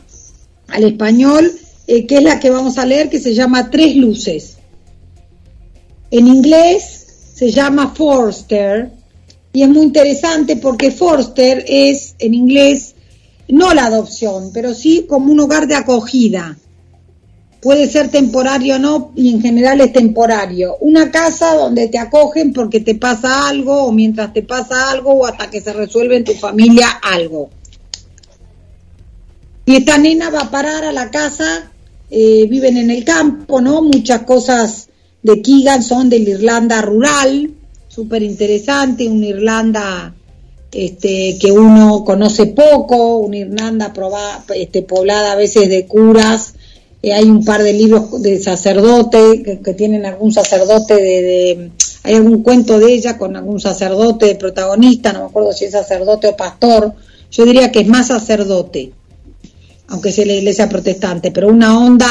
al español, eh, que es la que vamos a leer, que se llama Tres Luces. En inglés se llama Forster y es muy interesante porque Forster es en inglés no la adopción, pero sí como un hogar de acogida. Puede ser temporario o no, y en general es temporario. Una casa donde te acogen porque te pasa algo, o mientras te pasa algo, o hasta que se resuelve en tu familia algo. Y esta nena va a parar a la casa, eh, viven en el campo, ¿no? Muchas cosas de Keegan son de la Irlanda rural, súper interesante, una Irlanda este, que uno conoce poco, una Irlanda proba- este, poblada a veces de curas. Eh, hay un par de libros de sacerdote que, tienen algún sacerdote de, de- hay algún cuento de ella con algún sacerdote de protagonista, no me acuerdo si es sacerdote o pastor. Yo diría que es más sacerdote aunque sea la iglesia protestante, pero una onda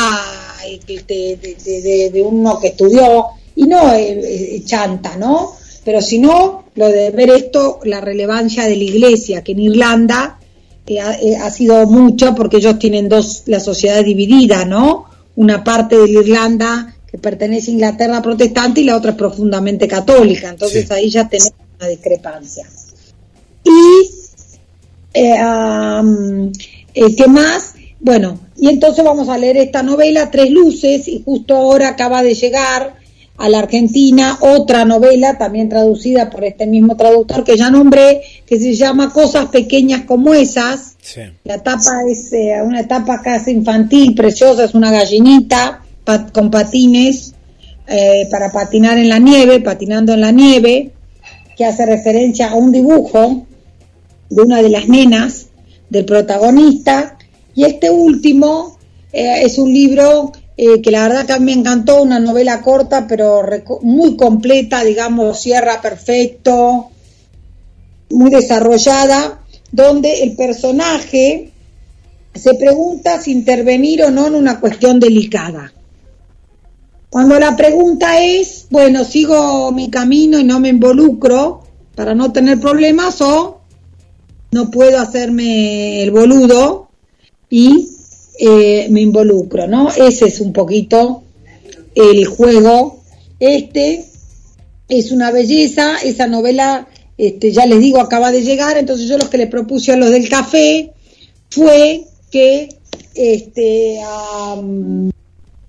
de, de- de- de uno que estudió, y no eh, eh, chanta, ¿no? Pero si no, lo de ver esto, la relevancia de la iglesia, que en Irlanda eh, ha, eh, ha sido mucha porque ellos tienen dos, la sociedad dividida, ¿no? Una parte de la Irlanda que pertenece a Inglaterra protestante y la otra es profundamente católica, entonces Sí. ahí ya tenemos una discrepancia. Y eh, ¿Qué más? Bueno, y entonces vamos a leer esta novela, Tres Luces, y justo ahora acaba de llegar a la Argentina otra novela, también traducida por este mismo traductor que ya nombré, que se llama Cosas Pequeñas como esas. sí. La tapa es eh, una etapa casi infantil, preciosa, es una gallinita con patines eh, para patinar en la nieve, patinando en la nieve, que hace referencia a un dibujo de una de las nenas del protagonista. Y este último eh, es un libro eh, que la verdad que a mí me encantó, una novela corta, pero muy completa, digamos, cierra perfecto, muy desarrollada, donde el personaje se pregunta si intervenir o no en una cuestión delicada. Cuando la pregunta es, bueno, sigo mi camino y no me involucro para no tener problemas o no puedo hacerme el boludo y eh, me involucro, ¿no? Ese es un poquito el juego. Este es una belleza, esa novela, este, ya les digo, acaba de llegar, entonces yo lo que le propuse a los del café fue que este,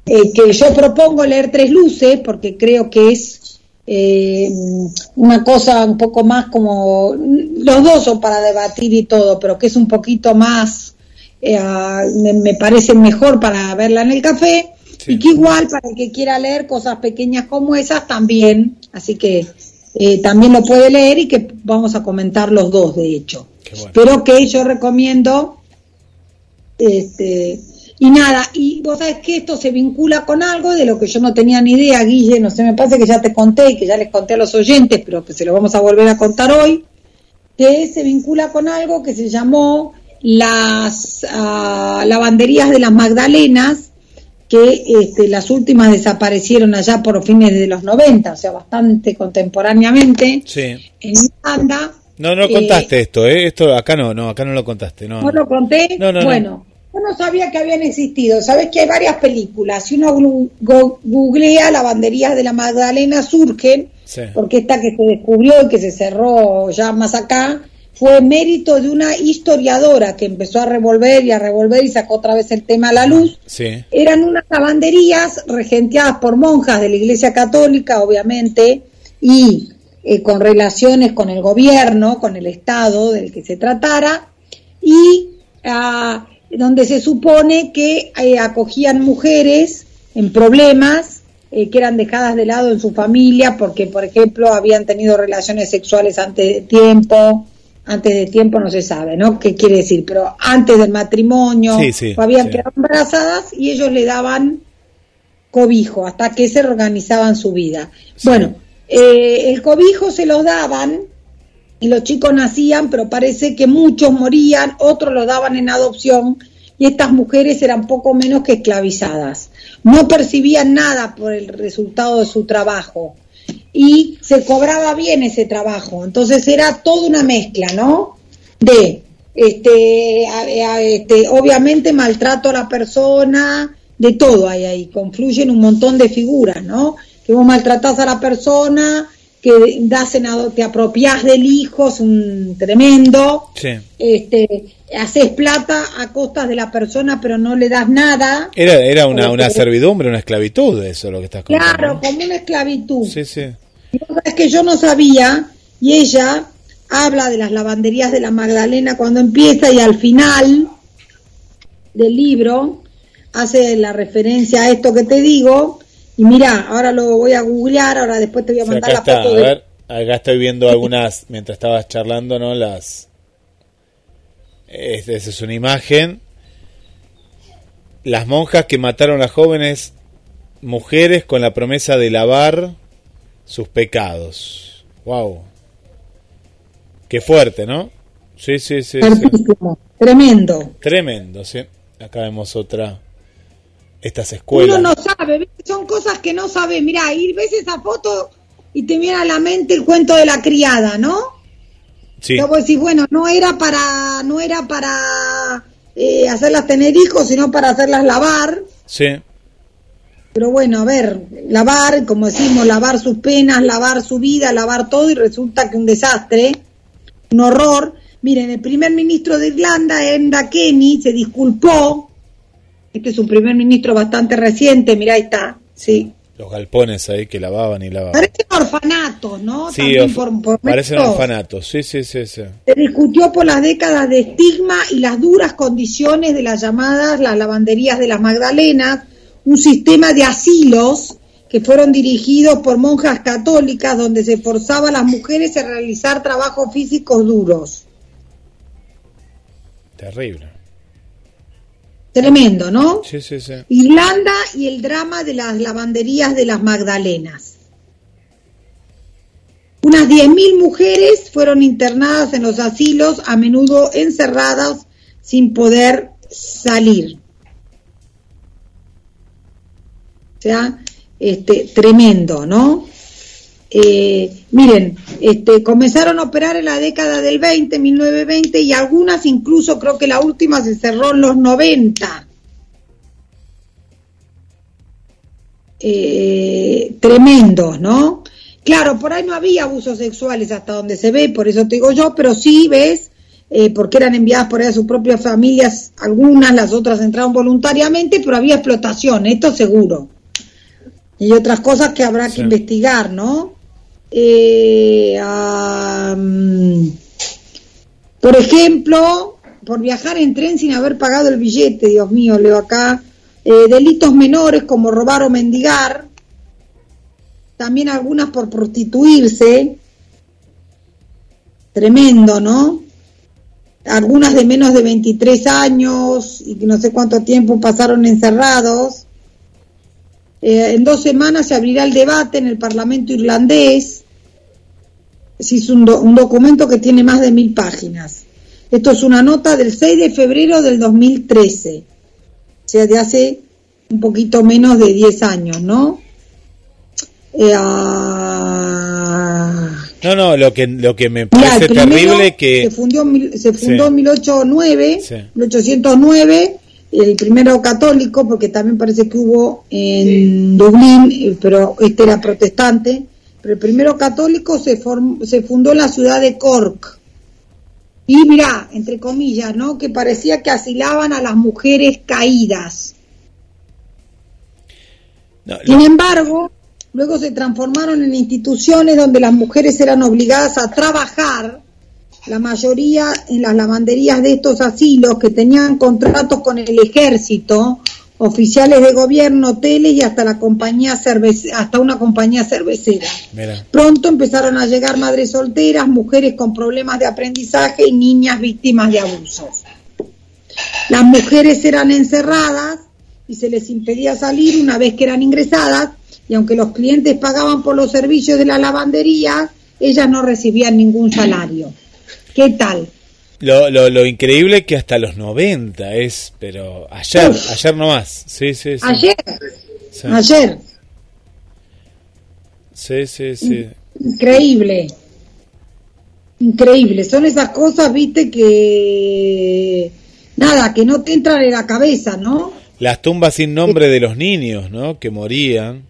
eh, que yo propongo leer Tres Luces, porque creo que es eh, una cosa un poco más como, los dos son para debatir y todo, pero que es un poquito más, eh, me, me parece mejor para verla en el café, Sí. y que igual para el que quiera leer cosas pequeñas como esas también, así que eh, también lo puede leer y que vamos a comentar los dos, de hecho. Bueno. Pero que yo recomiendo, este, y nada, y vos sabés que esto se vincula con algo de lo que yo no tenía ni idea, Guille, no sé, me parece que ya te conté y que ya les conté a los oyentes, pero que se lo vamos a volver a contar hoy, que se vincula con algo que se llamó las ah, lavanderías de las Magdalenas, que este, las últimas desaparecieron allá por fines de los 90, o sea, bastante contemporáneamente, Sí. en Irlanda. No, no Eh, contaste esto, ¿eh? Esto acá no, no, acá no lo contaste. No, ¿No lo conté? No, no, no. bueno, yo no sabía que habían existido. Sabes que hay varias películas. Si uno googlea lavanderías de la Magdalena surgen, Sí. porque esta que se descubrió y que se cerró ya más acá, fue mérito de una historiadora que empezó a revolver y a revolver y sacó otra vez el tema a la luz. Sí. Eran unas lavanderías regenteadas por monjas de la Iglesia Católica, obviamente, y eh, con relaciones con el gobierno, con el Estado del que se tratara, y ah, donde se supone que eh, acogían mujeres en problemas eh, que eran dejadas de lado en su familia porque, por ejemplo, habían tenido relaciones sexuales antes de tiempo. Antes de tiempo no se sabe, ¿no? ¿Qué quiere decir? Pero antes del matrimonio, Sí, sí, o habían sí. quedado embarazadas y ellos le daban cobijo hasta que se organizaban su vida. Bueno, eh, el cobijo se los daban y los chicos nacían, pero parece que muchos morían, otros los daban en adopción y estas mujeres eran poco menos que esclavizadas. No percibían nada por el resultado de su trabajo y se cobraba bien ese trabajo. Entonces era toda una mezcla, ¿no? De, este, a- a- este, obviamente maltrato a la persona, de todo hay ahí, confluyen un montón de figuras, ¿no? Que vos maltratás a la persona, que das en te apropiás del hijo, es un tremendo, Sí. este, haces plata a costas de la persona, pero no le das nada. Era, era una, una servidumbre, una esclavitud, eso lo que estás contando. Claro, como una esclavitud. Sí, sí. Sabés que yo no sabía, y ella habla de las lavanderías de la Magdalena cuando empieza y al final del libro hace la referencia a esto que te digo. Y mira, ahora lo voy a googlear, ahora después te voy a mandar acá la está, a foto de... ver, acá estoy viendo algunas, [LAUGHS] mientras estabas charlando, ¿no? Las... Esa es una imagen. Las monjas que mataron a jóvenes mujeres con la promesa de lavar sus pecados. Wow. Qué fuerte, ¿no? Sí, sí, sí. tremendo. Tremendo, sí. Acá vemos otra. Estas escuelas. Uno no sabe, son cosas que no sabe. Mira, y ves esa foto y te viene a la mente el cuento de la criada, ¿no? Sí, vos decís, bueno, no era para, no era para eh, hacerlas tener hijos, sino para hacerlas lavar. sí. Pero bueno, a ver, lavar, como decimos, lavar sus penas, lavar su vida, lavar todo y resulta que un desastre, un horror. Miren, el primer ministro de Irlanda, Enda Kenny, se disculpó. Este es un primer ministro bastante reciente, mirá, ahí está, sí. Los galpones ahí que lavaban y lavaban. Parecen orfanatos, ¿no? Sí, También orf- por- por parecen orfanatos. Sí, sí, sí, sí. Se discutió por las décadas de estigma y las duras condiciones de las llamadas las lavanderías de las Magdalenas, un sistema de asilos que fueron dirigidos por monjas católicas donde se forzaba a las mujeres a realizar trabajos físicos duros. Terrible. Tremendo, ¿no? Sí, sí, sí. Irlanda y el drama de las lavanderías de las Magdalenas. Unas 10.000 mujeres fueron internadas en los asilos, a menudo encerradas sin poder salir. Este, tremendo, ¿no? Eh, miren, este, comenzaron a operar en la década del 20, 1920, y algunas incluso creo que la última se cerró en los 90. eh, tremendos, ¿no? Claro, por ahí no había abusos sexuales hasta donde se ve, por eso te digo yo, pero sí ves eh, porque eran enviadas por ahí a sus propias familias, algunas, las otras entraron voluntariamente, pero había explotación, esto seguro. Y otras cosas que habrá que investigar, ¿no? Eh, por ejemplo, por viajar en tren sin haber pagado el billete, Dios mío, leo acá, eh, delitos menores como robar o mendigar, también algunas por prostituirse, tremendo, ¿no? Algunas de menos de 23 años y no sé cuánto tiempo pasaron encerrados. Eh, en dos semanas se abrirá el debate en el Parlamento irlandés. Es un, un documento que tiene más de mil páginas. Esto es una nota del 6 de febrero del 2013, o sea, de hace un poquito menos de 10 años, ¿no? Eh, ah, no, no, lo que, lo que me parece terrible que... Se, fundió, se fundó en 1809, 1809, el primero católico, porque también parece que hubo en Dublín, eh, pero este era protestante, pero el primero católico se, se fundó en la ciudad de Cork, y mira, entre comillas, ¿no? Que parecía que asilaban a las mujeres caídas. Sin embargo, luego se transformaron en instituciones donde las mujeres eran obligadas a trabajar, la mayoría en las lavanderías de estos asilos que tenían contratos con el ejército oficiales de gobierno, hoteles y hasta la compañía hasta una compañía cervecera. Pronto empezaron a llegar madres solteras, mujeres con problemas de aprendizaje y niñas víctimas de abusos. Las mujeres eran encerradas y se les impedía salir una vez que eran ingresadas y aunque los clientes pagaban por los servicios de la lavandería, ellas no recibían ningún salario. ¿Qué tal? Lo, lo, lo, increíble que hasta los 90 es, pero ayer, ayer nomás. Sí, sí, sí. Ayer. Ayer. Sí, sí, sí. Increíble. Increíble. Son esas cosas, viste, que. Nada, que no te entran en la cabeza, ¿no? Las tumbas sin nombre de los niños, ¿no? Que morían.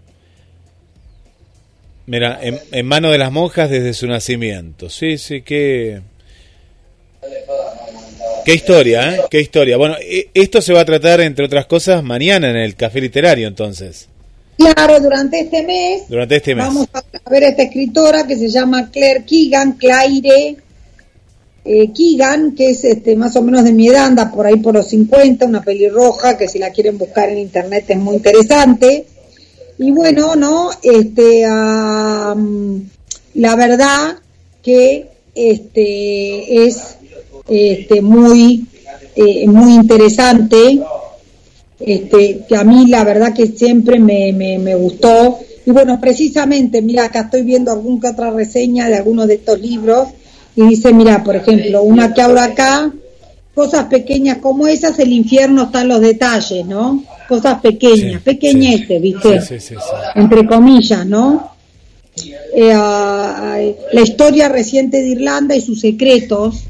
Mira, en, en mano de las monjas desde su nacimiento. Sí, sí, que. Qué historia, ¿eh? Qué historia. Bueno, e, esto se va a tratar, entre otras cosas, mañana en el Café Literario, entonces. Claro, durante este mes. Durante este mes. Vamos a ver a esta escritora que se llama Claire Keegan, Claire eh, Keegan, que es este, más o menos de mi edad, anda por ahí por los 50, una pelirroja que si la quieren buscar en internet es muy interesante. Y bueno, ¿no? Este, la verdad que este, es este, muy, eh, muy interesante, este, que a mí la verdad que siempre me, me, gustó. Y bueno, precisamente, mira, acá estoy viendo alguna que otra reseña de algunos de estos libros y dice, mira, por ejemplo, una que ahora acá, cosas pequeñas como esas, el infierno está en los detalles, ¿no? Cosas pequeñas, pequeñeces, ¿viste? Entre comillas, ¿no? Eh, la historia reciente de Irlanda y sus secretos,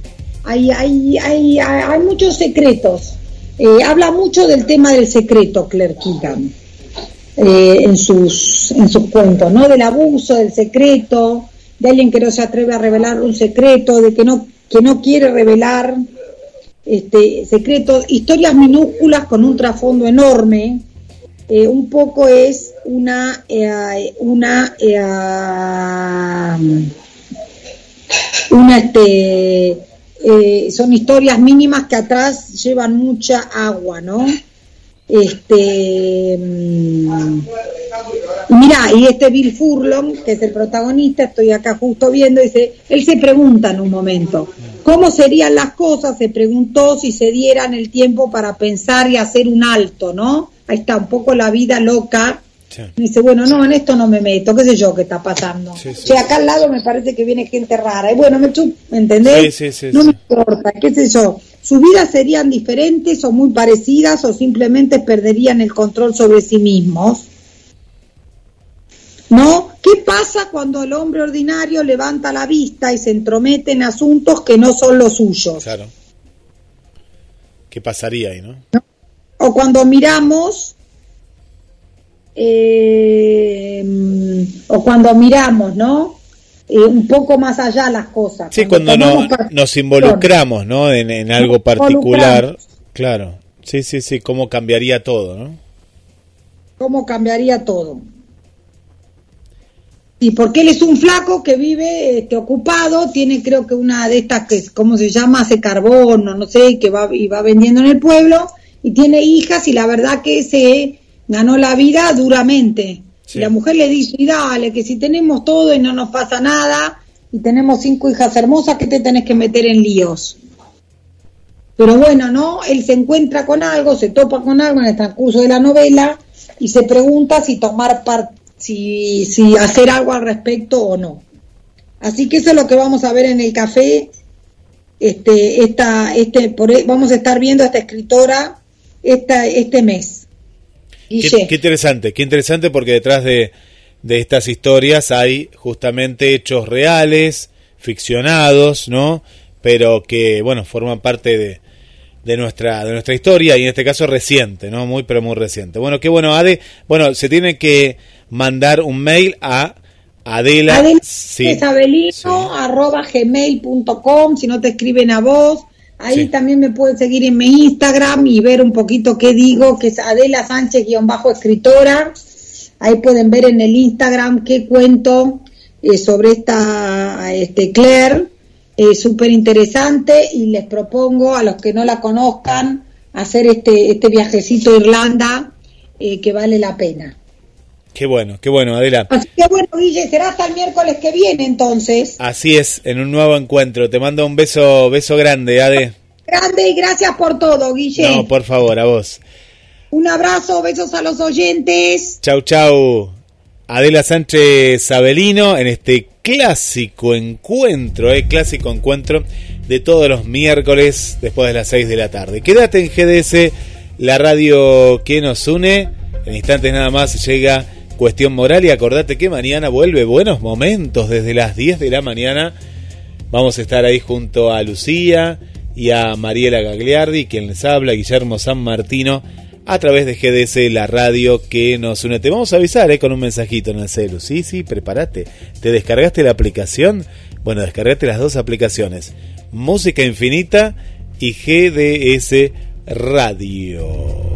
hay, hay, hay, hay muchos secretos. Eh, habla mucho del tema del secreto, Claire Keegan, eh, en, sus, en sus cuentos, ¿no? Del abuso, del secreto, de alguien que no se atreve a revelar un secreto, de que no, que no quiere revelar este, secretos, historias minúsculas con un trasfondo enorme. Eh, un poco es una, una, una este, eh, son historias mínimas que atrás llevan mucha agua, ¿no? Este, mm, mira, y este Bill Furlong, que es el protagonista, estoy acá justo viendo, dice, él se pregunta en un momento, ¿cómo serían las cosas? Se preguntó si se dieran el tiempo para pensar y hacer un alto, ¿no? Ahí está un poco la vida loca dice, bueno, no, en esto no me meto, qué sé yo qué está pasando. Sí, acá al lado me parece que viene gente rara. Y bueno, me chup, ¿entendés? no me importa, qué sé yo. Sus vidas serían diferentes o muy parecidas o simplemente perderían el control sobre sí mismos. ¿No? ¿Qué pasa cuando el hombre ordinario levanta la vista y se entromete en asuntos que no son los suyos? Claro. ¿Qué pasaría ahí, no? O cuando miramos eh, o cuando miramos, ¿no? eh, un poco más allá las cosas. Sí, cuando, no, nos involucramos ¿no? en, en algo particular, claro. Sí, sí, sí, cómo cambiaría todo, ¿no? Cómo cambiaría todo. Y porque él es un flaco que vive este, ocupado, tiene creo que una de estas que, ¿cómo se llama? Hace carbono, no sé, que va y va vendiendo en el pueblo, y tiene hijas y la verdad que se ganó la vida duramente. Y la mujer le dice, y dale, que si tenemos todo y no nos pasa nada, y tenemos cinco hijas hermosas, que te tenés que meter en líos? Pero bueno, ¿no? Él se encuentra con algo, se topa con algo en el transcurso de la novela y se pregunta si tomar parte si, si hacer algo al respecto o no. Así que eso es lo que vamos a ver en el café. Este, esta, este, por, e, vamos a estar viendo a esta escritora esta, este mes. Qué, interesante, qué interesante porque detrás de, de estas historias hay justamente hechos reales, ficcionados, ¿no? Pero que, bueno, forman parte de, de nuestra de nuestra historia y en este caso reciente, ¿no? Muy pero muy reciente. Bueno, qué bueno, Ade. Bueno, se tiene que mandar un mail a Adela, Adela sí, arroba gmail.com, si no te escriben a vos. Ahí también me puedes seguir en mi Instagram y ver un poquito qué digo, que es Adela Sánchez-escritora. Ahí pueden ver en el Instagram qué cuento eh, sobre esta este, Claire. Es súper interesante y les propongo a los que no la conozcan hacer este, este viajecito a Irlanda eh, que vale la pena. Qué bueno, qué bueno, Adela. Así que bueno, Guille, será hasta el miércoles que viene entonces. Así es, en un nuevo encuentro. Te mando un beso, beso grande, Ade. Grande y gracias por todo, Guille. No, por favor, a vos. Un abrazo, besos a los oyentes. Chau, chau. Adela Sánchez Abelino en este clásico encuentro, eh, clásico encuentro de todos los miércoles después de las 6 de la tarde. Quédate en GDS, la radio que nos une. En instantes nada más llega Cuestión Moral y acordate que mañana vuelve Buenos Momentos desde las 10 de la mañana. Vamos a estar ahí junto a Lucía y a Mariela Gagliardi, quien les habla, Guillermo San Martino, a través de GDS, la radio que nos une. Te vamos a avisar eh, con un mensajito en el celu. Sí, sí, prepárate. ¿Te descargaste la aplicación? Bueno, descargate las dos aplicaciones. Música Infinita y GDS Radio.